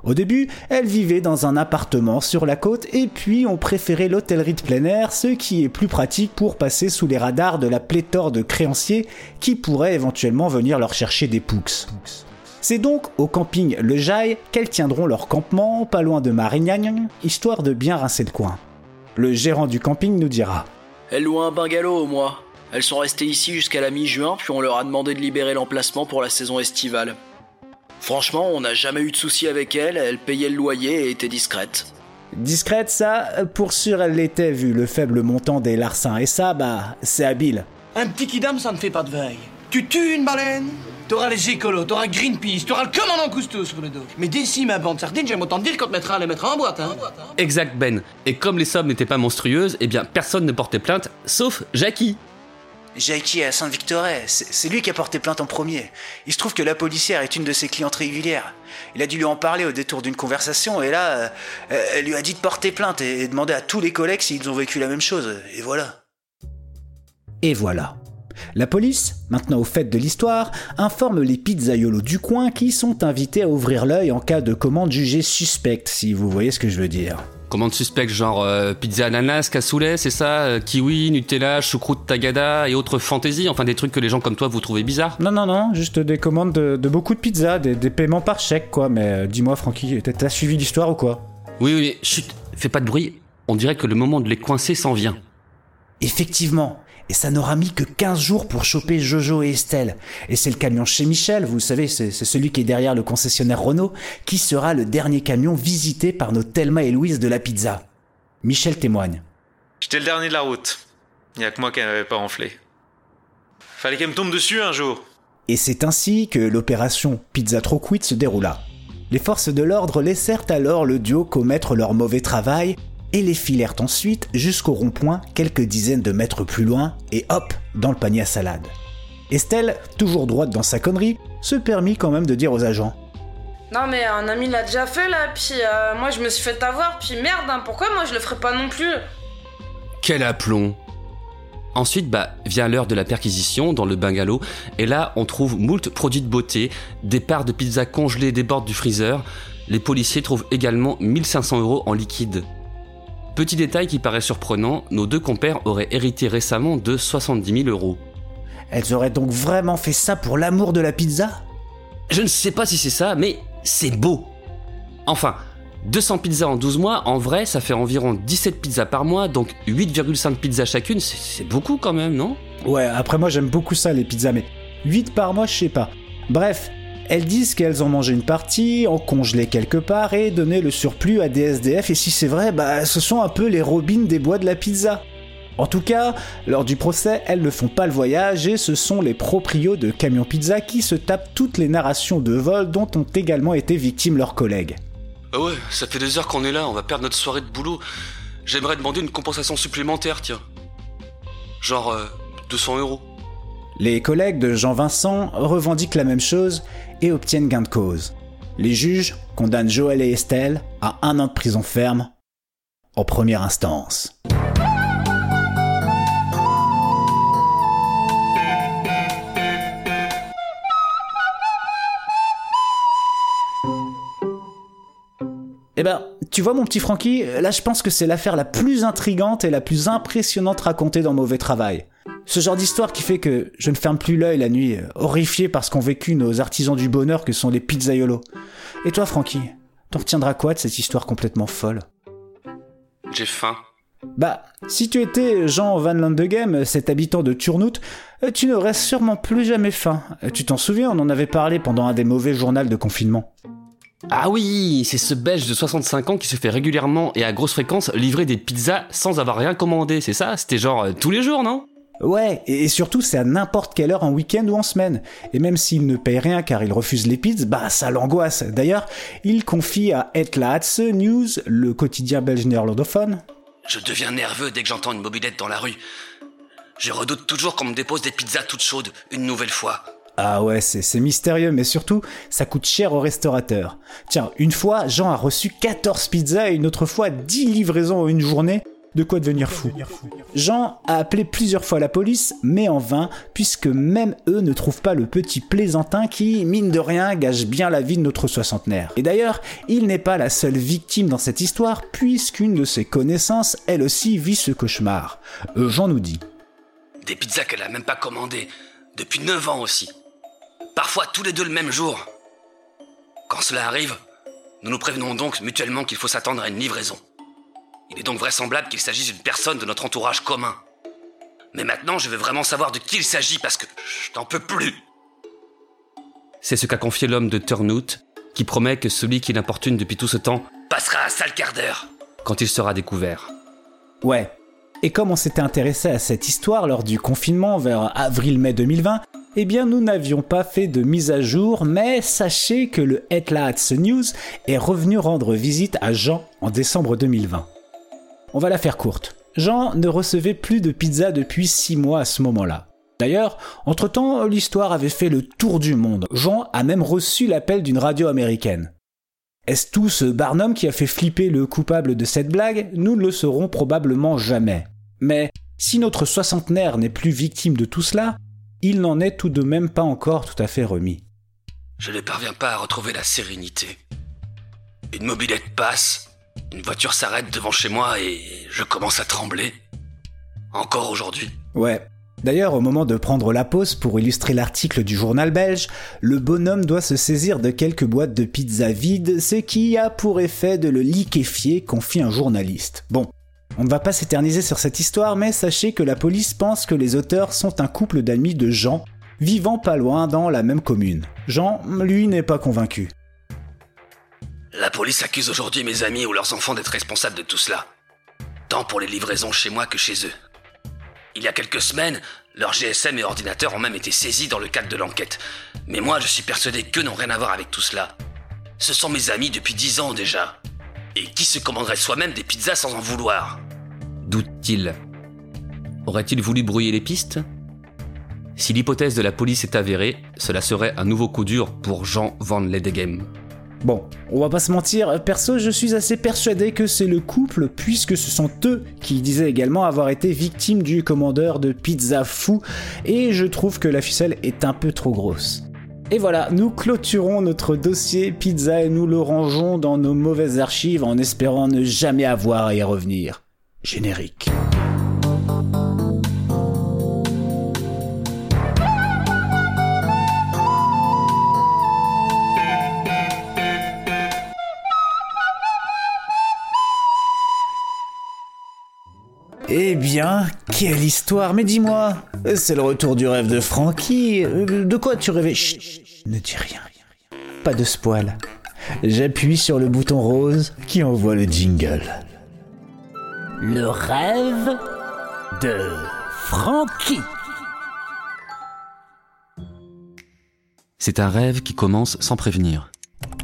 Au début, elles vivaient dans un appartement sur la côte et puis ont préféré l'hôtellerie de plein air, ce qui est plus pratique pour passer sous les radars de la pléthore de créanciers qui pourraient éventuellement venir leur chercher des poux. C'est donc au camping Le Jaille qu'elles tiendront leur campement, pas loin de Marignagne, histoire de bien rincer le coin. Le gérant du camping nous dira Elles louent un bungalow au mois. Elles sont restées ici jusqu'à la mi-juin, puis on leur a demandé de libérer l'emplacement pour la saison estivale. Franchement, on n'a jamais eu de soucis avec elles, elles payaient le loyer et étaient discrètes. Discrète, ça, pour sûr, elle l'était vu le faible montant des larcins, et ça, bah, c'est habile. Un petit kidam, ça ne fait pas de veille. Tu tues une baleine T'auras les écolos, t'auras Greenpeace, t'auras le commandant Cousteau sur le dos. Mais d'ici ma bande sardine, j'aime autant te dire qu'on te mettra à les mettre en boîte, hein. Exact, Ben. Et comme les sommes n'étaient pas monstrueuses, eh bien personne ne portait plainte, sauf Jackie. Jackie à Sainte-Victorée, c'est c'est lui qui a porté plainte en premier. Il se trouve que la policière est une de ses clientes régulières. Il a dû lui en parler au détour d'une conversation et là, euh, elle lui a dit de porter plainte et, et demander à tous les collègues s'ils ont vécu la même chose. Et voilà. Et voilà. La police, maintenant au fait de l'histoire, informe les pizzaiolos du coin qui sont invités à ouvrir l'œil en cas de commande jugée suspecte, si vous voyez ce que je veux dire. Commande suspecte genre euh, pizza ananas, cassoulet, c'est ça euh, Kiwi, Nutella, choucroute tagada et autres fantaisies, enfin des trucs que les gens comme toi vous trouvez bizarres Non, non, non, juste des commandes de, de beaucoup de pizzas, des, des paiements par chèque, quoi. Mais euh, dis-moi, Francky, t'as- suivi l'histoire ou quoi? Oui, oui, mais chut, fais pas de bruit. On dirait que le moment de les coincer s'en vient. Effectivement. Et ça n'aura mis que 15 jours pour choper Jojo et Estelle. Et c'est le camion chez Michel, vous savez, c'est celui qui est derrière le concessionnaire Renault, qui sera le dernier camion visité par nos Thelma et Louise de la pizza. Michel témoigne. J'étais le dernier de la route. Y a que moi qui n'avais pas enflé. Fallait qu'elle me tombe dessus un jour. Et c'est ainsi que l'opération Pizza Trop Quit se déroula. Les forces de l'ordre laissèrent alors le duo commettre leur mauvais travail et les filèrent ensuite jusqu'au rond-point quelques dizaines de mètres plus loin et hop, dans le panier à salade. Estelle, toujours droite dans sa connerie, se permit quand même de dire aux agents Non mais un ami l'a déjà fait là, puis euh, moi je me suis fait avoir, puis merde, hein, pourquoi moi je le ferais pas non plus? Quel aplomb Ensuite, bah, vient l'heure de la perquisition dans le bungalow, et là, on trouve moult produits de beauté, des parts de pizza congelées débordent du freezer. Les policiers trouvent également 1500 euros en liquide. Petit détail qui paraît surprenant, nos deux compères auraient hérité récemment de 70 000 euros. Elles auraient donc vraiment fait ça pour l'amour de la pizza? Je ne sais pas si c'est ça, mais c'est beau. Enfin, 200 pizzas en 12 mois, en vrai, ça fait environ 17 pizzas par mois, donc 8,5 pizzas chacune, c'est beaucoup quand même, non? Ouais, après moi j'aime beaucoup ça les pizzas, mais 8 par mois, je sais pas. Bref, elles disent qu'elles ont mangé une partie, en congelé quelque part et donné le surplus à des SDF, et si c'est vrai, bah ce sont un peu les robines des bois de la pizza. En tout cas, lors du procès, elles ne font pas le voyage et ce sont les proprios de Camion Pizza qui se tapent toutes les narrations de vol dont ont également été victimes leurs collègues. Ah ouais, ça fait des heures qu'on est là, on va perdre notre soirée de boulot. J'aimerais demander une compensation supplémentaire, tiens. Genre euh, 200 euros. Les collègues de Jean-Vincent revendiquent la même chose et obtiennent gain de cause. Les juges condamnent Joël et Estelle à un an de prison ferme en première instance. Eh ben, tu vois mon petit Francky, là je pense que c'est l'affaire la plus intrigante et la plus impressionnante racontée dans Mauvais Travail. Ce genre d'histoire qui fait que je ne ferme plus l'œil la nuit, horrifié par ce qu'ont vécu nos artisans du bonheur que sont les pizzaiolos. Et toi Francky, t'en retiendras quoi de cette histoire complètement folle? J'ai faim. Bah, si tu étais Jean Van Landegem, cet habitant de Turnout, tu n'aurais sûrement plus jamais faim. Tu t'en souviens, on en avait parlé pendant un des mauvais journaux de confinement. Ah oui, c'est ce belge de 65 ans qui se fait régulièrement et à grosse fréquence livrer des pizzas sans avoir rien commandé, c'est ça? C'était genre euh, tous les jours, non? Ouais, et surtout c'est à n'importe quelle heure en week-end ou en semaine. Et même s'il ne paye rien car il refuse les pizzas, bah ça l'angoisse. D'ailleurs, il confie à Laatste News, le quotidien belge néerlandophone. Je deviens nerveux dès que j'entends une mobilette dans la rue. Je redoute toujours qu'on me dépose des pizzas toutes chaudes, une nouvelle fois. Ah ouais, c'est mystérieux, mais surtout, ça coûte cher au restaurateur. Tiens, une fois, Jean a reçu 14 pizzas et une autre fois 10 livraisons en une journée. De quoi devenir fou. Jean a appelé plusieurs fois la police, mais en vain, puisque même eux ne trouvent pas le petit plaisantin qui, mine de rien, gâche bien la vie de notre soixantenaire. Et d'ailleurs, il n'est pas la seule victime dans cette histoire, puisqu'une de ses connaissances, elle aussi, vit ce cauchemar. Euh, Jean nous dit. Des pizzas qu'elle a même pas commandées, depuis 9 ans aussi parfois tous les deux le même jour. Quand cela arrive, nous nous prévenons donc mutuellement qu'il faut s'attendre à une livraison. Il est donc vraisemblable qu'il s'agisse d'une personne de notre entourage commun. Mais maintenant, je veux vraiment savoir de qui il s'agit parce que je n'en peux plus. C'est ce qu'a confié l'homme de Turnout, qui promet que celui qui l'importune depuis tout ce temps passera un sale quart d'heure quand il sera découvert. Ouais. Et comme on s'était intéressé à cette histoire lors du confinement vers avril-mai 2020, eh bien nous n'avions pas fait de mise à jour, mais sachez que le Headlights News est revenu rendre visite à Jean en décembre 2020. On va la faire courte. Jean ne recevait plus de pizza depuis 6 mois à ce moment-là. D'ailleurs, entre-temps, l'histoire avait fait le tour du monde. Jean a même reçu l'appel d'une radio américaine. Est-ce tout ce Barnum qui a fait flipper le coupable de cette blague? Nous ne le saurons probablement jamais. Mais si notre soixantenaire n'est plus victime de tout cela, il n'en est tout de même pas encore tout à fait remis. Je ne parviens pas à retrouver la sérénité. Une mobilette passe, une voiture s'arrête devant chez moi et je commence à trembler. Encore aujourd'hui. Ouais. D'ailleurs, au moment de prendre la pause pour illustrer l'article du journal belge, le bonhomme doit se saisir de quelques boîtes de pizza vides, ce qui a pour effet de le liquéfier, confie un journaliste. Bon, on ne va pas s'éterniser sur cette histoire, mais sachez que la police pense que les auteurs sont un couple d'amis de Jean, vivant pas loin dans la même commune. Jean, lui, n'est pas convaincu. La police accuse aujourd'hui mes amis ou leurs enfants d'être responsables de tout cela. Tant pour les livraisons chez moi que chez eux. Il y a quelques semaines, leurs GSM et ordinateurs ont même été saisis dans le cadre de l'enquête. Mais moi, je suis persuadé qu'eux n'ont rien à voir avec tout cela. Ce sont mes amis depuis dix ans déjà. Et qui se commanderait soi-même des pizzas sans en vouloir? Doute-t-il. Aurait-il voulu brouiller les pistes? Si l'hypothèse de la police est avérée, cela serait un nouveau coup dur pour Jean Van Ledegem. Bon, on va pas se mentir, perso je suis assez persuadé que c'est le couple puisque ce sont eux qui disaient également avoir été victimes du commandeur de pizza fou et je trouve que la ficelle est un peu trop grosse. Et voilà, nous clôturons notre dossier pizza et nous le rangeons dans nos mauvaises archives en espérant ne jamais avoir à y revenir. Générique. Eh bien, quelle histoire Mais dis-moi, c'est le retour du rêve de Frankie. De quoi tu rêvais? Chut, ne dis rien. Pas de spoil. J'appuie sur le bouton rose qui envoie le jingle. Le rêve de Frankie. C'est un rêve qui commence sans prévenir.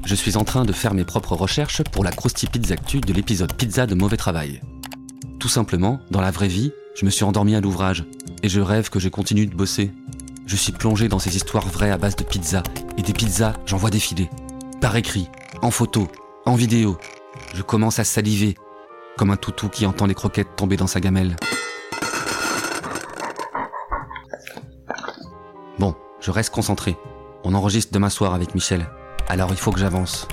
Je suis en train de faire mes propres recherches pour la Krusty Pizza Actu de l'épisode Pizza de mauvais travail. Tout simplement, dans la vraie vie, je me suis endormi à l'ouvrage et je rêve que je continue de bosser. Je suis plongé dans ces histoires vraies à base de pizza et des pizzas, j'en vois défiler. Par écrit, en photo, en vidéo. Je commence à saliver comme un toutou qui entend les croquettes tomber dans sa gamelle. Bon, je reste concentré. On enregistre demain soir avec Michel. Alors il faut que j'avance.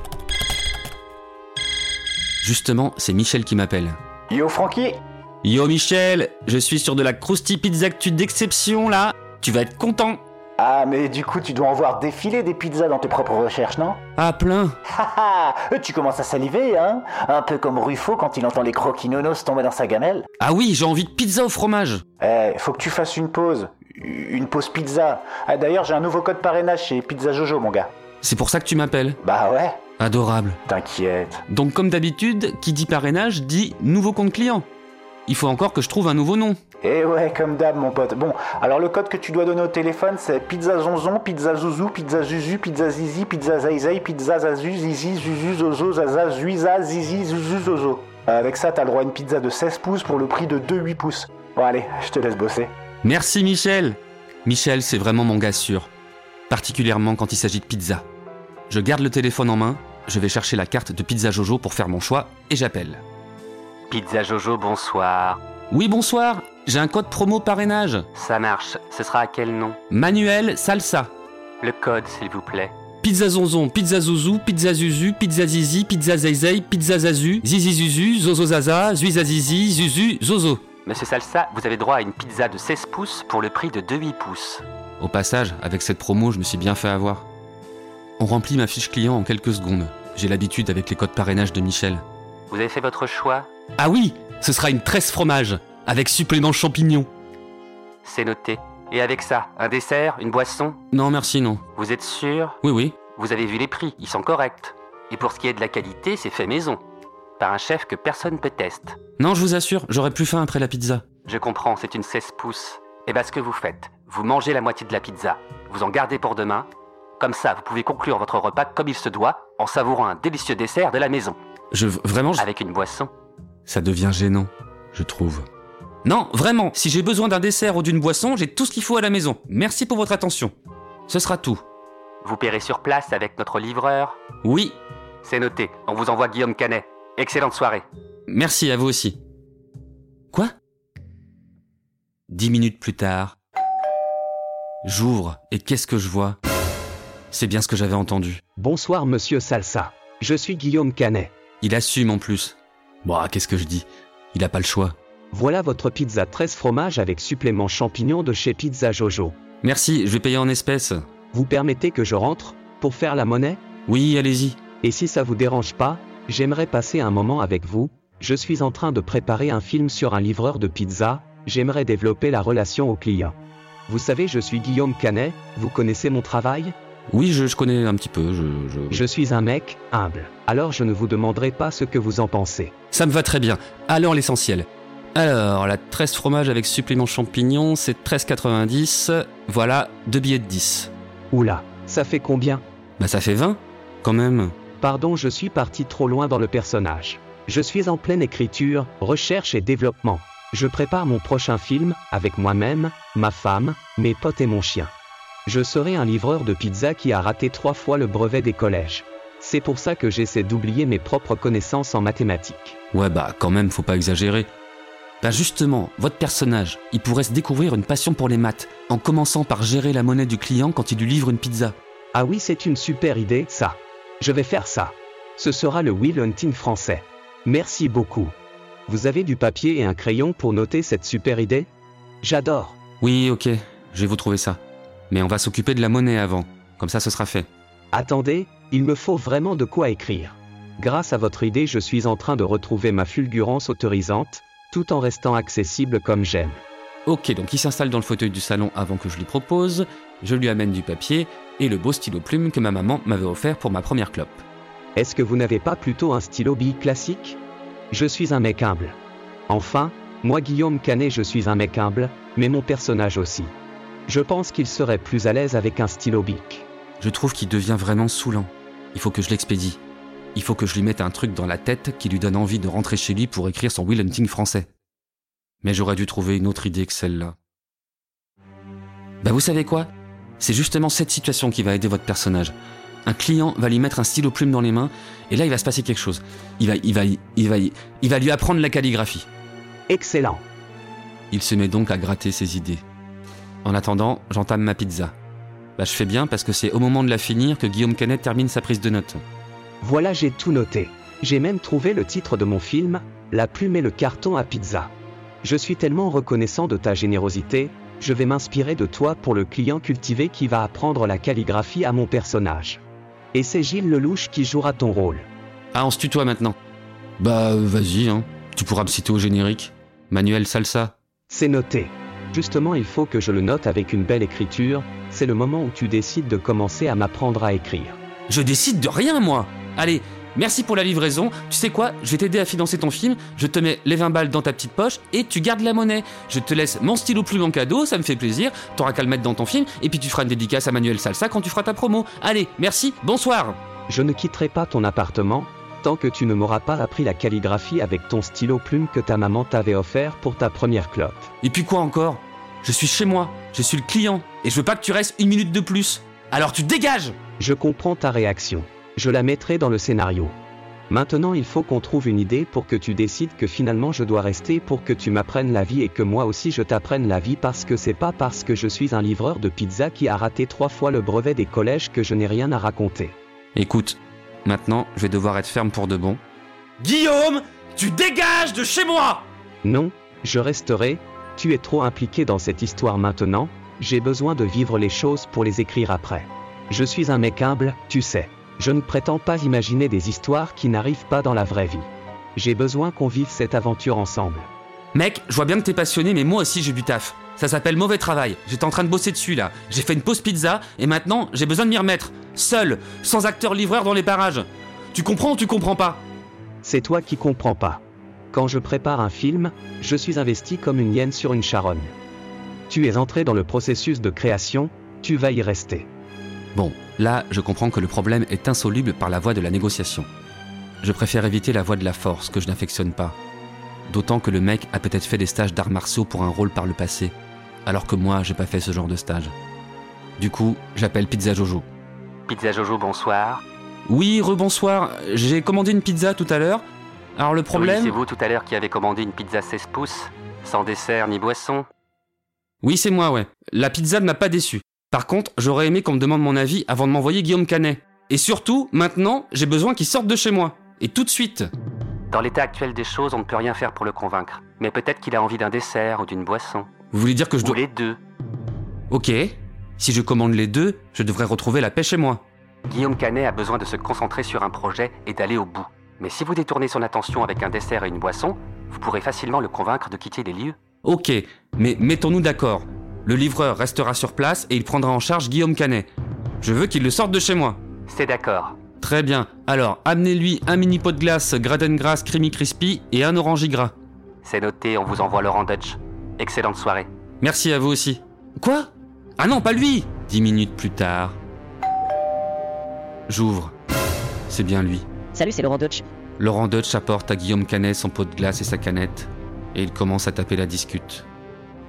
Justement, c'est Michel qui m'appelle. Yo Francky Yo Michel, je suis sur de la Krusty Pizza Actu d'exception là. Tu vas être content. Ah mais du coup tu dois en voir défiler des pizzas dans tes propres recherches, non? Ah plein. Haha Tu commences à saliver, hein Un peu comme Ruffo quand il entend les croquinonos tomber dans sa gamelle. Ah oui, j'ai envie de pizza au fromage. Eh, faut que tu fasses une pause. Une pause pizza. Ah d'ailleurs j'ai un nouveau code parrainage chez Pizza Jojo mon gars. C'est pour ça que tu m'appelles Bah ouais. Adorable. T'inquiète. Donc comme d'habitude, qui dit parrainage dit nouveau compte client. Il faut encore que je trouve un nouveau nom. Eh ouais, comme d'hab, mon pote. Bon, alors le code que tu dois donner au téléphone, c'est pizza zonzon, pizza zouzou, pizza zuzu, pizza zizi, pizza zaizai, pizza zazu, zizi, zuzu, zozo, zaza, zuiza, zizi, zuzu, zozo. Avec ça, t'as le droit à une pizza de 16 pouces pour le prix de 2 8 pouces. Bon, allez, je te laisse bosser. Merci Michel. Michel, c'est vraiment mon gars sûr. Particulièrement quand il s'agit de pizza. Je garde le téléphone en main, je vais chercher la carte de Pizza Jojo pour faire mon choix et j'appelle. Pizza Jojo, bonsoir. Oui, bonsoir. J'ai un code promo parrainage. Ça marche. Ce sera à quel nom? Manuel Salsa. Le code, s'il vous plaît. Pizza Zonzon, Pizza Zouzou, Pizza Zuzu, Pizza Zizi, Pizza Zaizei, Pizza Zazu, Zizi Zuzu, Zozo Zaza, Zuiza Zizi, Zuzu, Zozo. Monsieur Salsa, vous avez droit à une pizza de 16 pouces pour le prix de 2 8 pouces. Au passage, avec cette promo, je me suis bien fait avoir. On remplit ma fiche client en quelques secondes. J'ai l'habitude avec les codes parrainage de Michel. Vous avez fait votre choix? Ah oui Ce sera une tresse fromage, avec supplément champignons. C'est noté. Et avec ça, un dessert, une boisson? Non, merci, non. Vous êtes sûr? Oui, oui. Vous avez vu les prix, ils sont corrects. Et pour ce qui est de la qualité, c'est fait maison. Par un chef que personne peut tester. Non, je vous assure, j'aurais plus faim après la pizza. Je comprends, c'est une 16 pouces. Et ben ce que vous faites, vous mangez la moitié de la pizza, vous en gardez pour demain. Comme ça, vous pouvez conclure votre repas comme il se doit, en savourant un délicieux dessert de la maison. Je vraiment. Je... Avec une boisson. Ça devient gênant, je trouve. Non, vraiment, si j'ai besoin d'un dessert ou d'une boisson, j'ai tout ce qu'il faut à la maison. Merci pour votre attention. Ce sera tout. Vous paierez sur place avec notre livreur Oui. C'est noté, on vous envoie Guillaume Canet. Excellente soirée. Merci à vous aussi. Quoi? Dix minutes plus tard, j'ouvre et qu'est-ce que je vois? C'est bien ce que j'avais entendu. Bonsoir monsieur Salsa. Je suis Guillaume Canet. Il assume en plus. Bon, qu'est-ce que je dis? Il a pas le choix. Voilà votre pizza 13 fromages avec supplément champignons de chez Pizza Jojo. Merci, je vais payer en espèces. Vous permettez que je rentre pour faire la monnaie? Oui, allez-y. Et si ça vous dérange pas, j'aimerais passer un moment avec vous. Je suis en train de préparer un film sur un livreur de pizza. J'aimerais développer la relation au client. Vous savez, je suis Guillaume Canet. Vous connaissez mon travail? Oui, je, je, connais un petit peu. Je, je... je suis un mec humble. Alors je ne vous demanderai pas ce que vous en pensez. Ça me va très bien. Alors l'essentiel. Alors, la 13 fromage avec supplément champignon, c'est 13,90. Voilà, deux billets de 10. Oula, ça fait combien? Bah ça fait 20, quand même. Pardon, je suis parti trop loin dans le personnage. Je suis en pleine écriture, recherche et développement. Je prépare mon prochain film, avec moi-même, ma femme, mes potes et mon chien. Je serai un livreur de pizza qui a raté trois fois le brevet des collèges. C'est pour ça que j'essaie d'oublier mes propres connaissances en mathématiques. Ouais bah quand même, faut pas exagérer. Ben justement, votre personnage, il pourrait se découvrir une passion pour les maths, en commençant par gérer la monnaie du client quand il lui livre une pizza. Ah oui, c'est une super idée, ça. Je vais faire ça. Ce sera le Will Hunting français. Merci beaucoup. Vous avez du papier et un crayon pour noter cette super idée? J'adore. Oui, ok, je vais vous trouver ça. Mais on va s'occuper de la monnaie avant, comme ça ce sera fait. Attendez, il me faut vraiment de quoi écrire. Grâce à votre idée, je suis en train de retrouver ma fulgurance autorisante, tout en restant accessible comme j'aime. Ok, donc il s'installe dans le fauteuil du salon avant que je lui propose, je lui amène du papier et le beau stylo plume que ma maman m'avait offert pour ma première clope. Est-ce que vous n'avez pas plutôt un stylo bille classique? Je suis un humble. Enfin, moi Guillaume Canet je suis un humble, mais mon personnage aussi. Je pense qu'il serait plus à l'aise avec un stylo bic. Je trouve qu'il devient vraiment saoulant. Il faut que je l'expédie. Il faut que je lui mette un truc dans la tête qui lui donne envie de rentrer chez lui pour écrire son Will Hunting français. Mais j'aurais dû trouver une autre idée que celle-là. Bah vous savez quoi? C'est justement cette situation qui va aider votre personnage. Un client va lui mettre un stylo plume dans les mains, et là il va se passer quelque chose. Il va, il va, il va, il va lui apprendre la calligraphie. Excellent. Il se met donc à gratter ses idées. En attendant, j'entame ma pizza. Bah je fais bien parce que c'est au moment de la finir que Guillaume Canet termine sa prise de notes. Voilà, j'ai tout noté. J'ai même trouvé le titre de mon film, La plume et le carton à pizza. Je suis tellement reconnaissant de ta générosité, je vais m'inspirer de toi pour le client cultivé qui va apprendre la calligraphie à mon personnage. Et c'est Gilles Lelouch qui jouera ton rôle. Ah, on se tutoie maintenant. Bah, vas-y, hein. Tu pourras me citer au générique. Manuel Salsa. C'est noté. Justement, il faut que je le note avec une belle écriture, c'est le moment où tu décides de commencer à m'apprendre à écrire. Je décide de rien, moi. Allez, merci pour la livraison. Tu sais quoi? Je vais t'aider à financer ton film. Je te mets les 20 balles dans ta petite poche et tu gardes la monnaie. Je te laisse mon stylo plume en cadeau, ça me fait plaisir. T'auras qu'à le mettre dans ton film et puis tu feras une dédicace à Manuel Salsa quand tu feras ta promo. Allez, merci, bonsoir. Je ne quitterai pas ton appartement, tant que tu ne m'auras pas appris la calligraphie avec ton stylo plume que ta maman t'avait offert pour ta première clope. Et puis quoi encore? Je suis chez moi, je suis le client, et je veux pas que tu restes une minute de plus. Alors tu dégages Je comprends ta réaction. Je la mettrai dans le scénario. Maintenant, il faut qu'on trouve une idée pour que tu décides que finalement je dois rester pour que tu m'apprennes la vie et que moi aussi je t'apprenne la vie parce que c'est pas parce que je suis un livreur de pizza qui a raté trois fois le brevet des collèges que je n'ai rien à raconter. Écoute, maintenant je vais devoir être ferme pour de bon. Guillaume, tu dégages de chez moi Non, je resterai, tu es trop impliqué dans cette histoire maintenant, j'ai besoin de vivre les choses pour les écrire après. Je suis un mec humble, tu sais. Je ne prétends pas imaginer des histoires qui n'arrivent pas dans la vraie vie. J'ai besoin qu'on vive cette aventure ensemble. Mec, je vois bien que t'es passionné, mais moi aussi j'ai du taf. Ça s'appelle mauvais travail. J'étais en train de bosser dessus là. J'ai fait une pause pizza et maintenant j'ai besoin de m'y remettre. Seul, sans acteur livreur dans les parages. Tu comprends ou tu comprends pas? C'est toi qui comprends pas. Quand je prépare un film, je suis investi comme une hyène sur une charogne. Tu es entré dans le processus de création, tu vas y rester. Bon, là, je comprends que le problème est insoluble par la voie de la négociation. Je préfère éviter la voie de la force, que je n'affectionne pas. D'autant que le mec a peut-être fait des stages d'arts martiaux pour un rôle par le passé, alors que moi, j'ai pas fait ce genre de stage. Du coup, j'appelle Pizza Jojo. Pizza Jojo, bonsoir. Oui, rebonsoir. J'ai commandé une pizza tout à l'heure. Alors le problème. Oui, c'est vous tout à l'heure qui avez commandé une pizza 16 pouces, sans dessert ni boisson. Oui, c'est moi, ouais. La pizza ne m'a pas déçu. Par contre, j'aurais aimé qu'on me demande mon avis avant de m'envoyer Guillaume Canet. Et surtout, maintenant, j'ai besoin qu'il sorte de chez moi. Et tout de suite. Dans l'état actuel des choses, on ne peut rien faire pour le convaincre. Mais peut-être qu'il a envie d'un dessert ou d'une boisson. Vous voulez dire que je Ou dois. les deux. Ok. Si je commande les deux, je devrais retrouver la paix chez moi. Guillaume Canet a besoin de se concentrer sur un projet et d'aller au bout. Mais si vous détournez son attention avec un dessert et une boisson, vous pourrez facilement le convaincre de quitter les lieux. Ok, mais mettons-nous d'accord. Le livreur restera sur place et il prendra en charge Guillaume Canet. Je veux qu'il le sorte de chez moi. C'est d'accord. Très bien. Alors, amenez-lui un mini pot de glace Graden Grass Creamy Crispy et un orange gras. C'est noté, on vous envoie Laurent Dutch. Excellente soirée. Merci à vous aussi. Quoi? Ah non, pas lui Dix minutes plus tard. J'ouvre. C'est bien lui. Salut, c'est Laurent Dutch. Laurent Dutch apporte à Guillaume Canet son pot de glace et sa canette. Et il commence à taper la discute.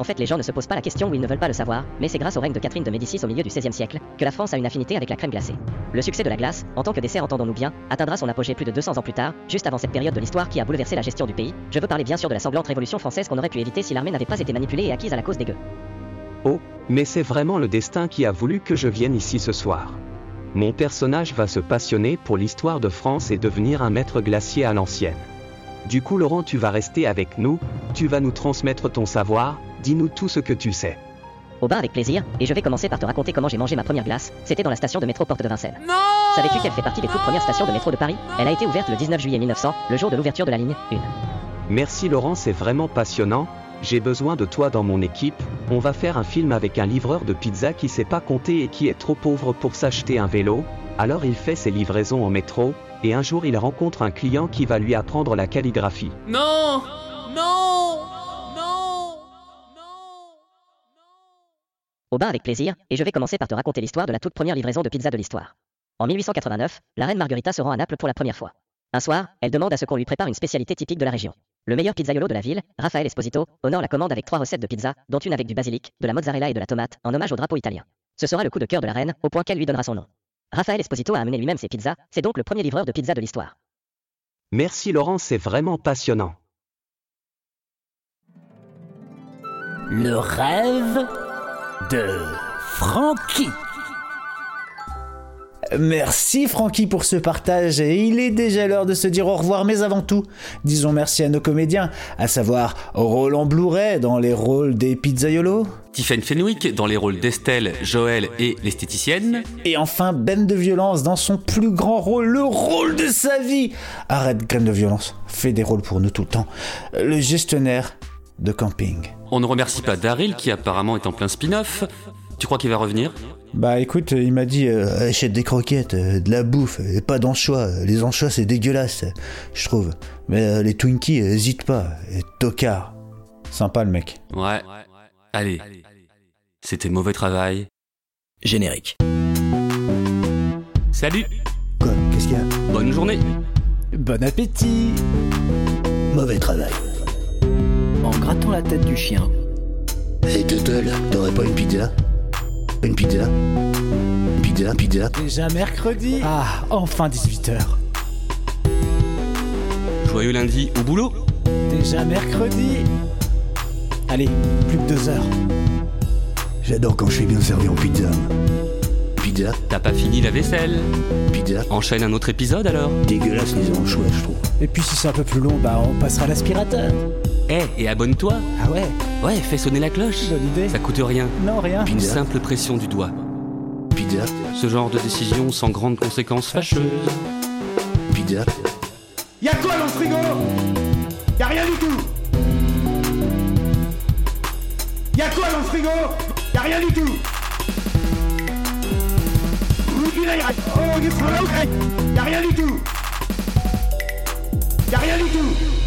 En fait, les gens ne se posent pas la question ou ils ne veulent pas le savoir, mais c'est grâce au règne de Catherine de Médicis au milieu du XVIe siècle que la France a une affinité avec la crème glacée. Le succès de la glace, en tant que dessert entendons-nous bien, atteindra son apogée plus de 200 ans plus tard, juste avant cette période de l'histoire qui a bouleversé la gestion du pays. Je veux parler bien sûr de la sanglante révolution française qu'on aurait pu éviter si l'armée n'avait pas été manipulée et acquise à la cause des gueux. Oh, mais c'est vraiment le destin qui a voulu que je vienne ici ce soir. Mon personnage va se passionner pour l'histoire de France et devenir un maître glacier à l'ancienne. Du coup Laurent tu vas rester avec nous, tu vas nous transmettre ton savoir, dis-nous tout ce que tu sais. Au bar avec plaisir, et je vais commencer par te raconter comment j'ai mangé ma première glace, c'était dans la station de métro Porte de Vincennes. Savais-tu qu'elle fait partie des toutes premières stations de métro de Paris? Elle a été ouverte le 19 juillet 1900, le jour de l'ouverture de la ligne 1. Merci Laurent, c'est vraiment passionnant. J'ai besoin de toi dans mon équipe. On va faire un film avec un livreur de pizza qui sait pas compter et qui est trop pauvre pour s'acheter un vélo. Alors il fait ses livraisons en métro, et un jour il rencontre un client qui va lui apprendre la calligraphie. Non Non Non Au bar avec plaisir, et je vais commencer par te raconter l'histoire de la toute première livraison de pizza de l'histoire. En 1889, la reine Margarita se rend à Naples pour la première fois. Un soir, elle demande à ce qu'on lui prépare une spécialité typique de la région. Le meilleur pizzaiolo de la ville, Raphaël Esposito, honore la commande avec trois recettes de pizza, dont une avec du basilic, de la mozzarella et de la tomate, en hommage au drapeau italien. Ce sera le coup de cœur de la reine, au point qu'elle lui donnera son nom. Raphaël Esposito a amené lui-même ses pizzas, c'est donc le premier livreur de pizza de l'histoire. Merci Laurent, c'est vraiment passionnant. Le rêve de Francky. Merci Francky pour ce partage et il est déjà l'heure de se dire au revoir mais avant tout, disons merci à nos comédiens, à savoir Roland Blouret dans les rôles des pizzaiolos. Tiffany Fenwick dans les rôles d'Estelle, Joël et l'esthéticienne. Et enfin Ben de Violence dans son plus grand rôle, le rôle de sa vie. Arrête Graine de Violence, fais des rôles pour nous tout le temps. Le gestionnaire de camping. On ne remercie pas Daryl qui apparemment est en plein spin-off. Tu crois qu'il va revenir? Bah écoute, il m'a dit euh, achète des croquettes, euh, de la bouffe, et pas d'anchois. Les anchois c'est dégueulasse, je trouve. Mais euh, les Twinkies, hésite pas. Et tocard. Sympa le mec. Ouais. Allez. C'était mauvais travail. Générique. Salut Quoi? Qu'est-ce qu'il y a? Bonne journée Bon appétit Mauvais travail. En grattant la tête du chien. Hé, Tuttle, t'aurais pas une pizza? Une pizza? Pizza, pizza? Déjà mercredi Ah, enfin 18h. Joyeux lundi au boulot Déjà mercredi Allez, plus que deux heures. J'adore quand je suis bien servi en pizza. Pizza T'as pas fini la vaisselle Pizza Enchaîne un autre épisode alors Dégueulasse les anchois, je trouve. Et puis si c'est un peu plus long, bah on passera à l'aspirateur. Eh, et abonne-toi Ah ouais Ouais, fais sonner la cloche Bonne idée. Ça coûte rien. Non, rien. Une simple pression du doigt. Pizza Ce genre de décision sans grandes conséquences fâcheuses. Pizza Y'a quoi dans le frigo? Y'a rien du tout Y'a quoi dans le frigo? Y'a rien du tout Oh, Y'a rien du tout. Y'a rien du tout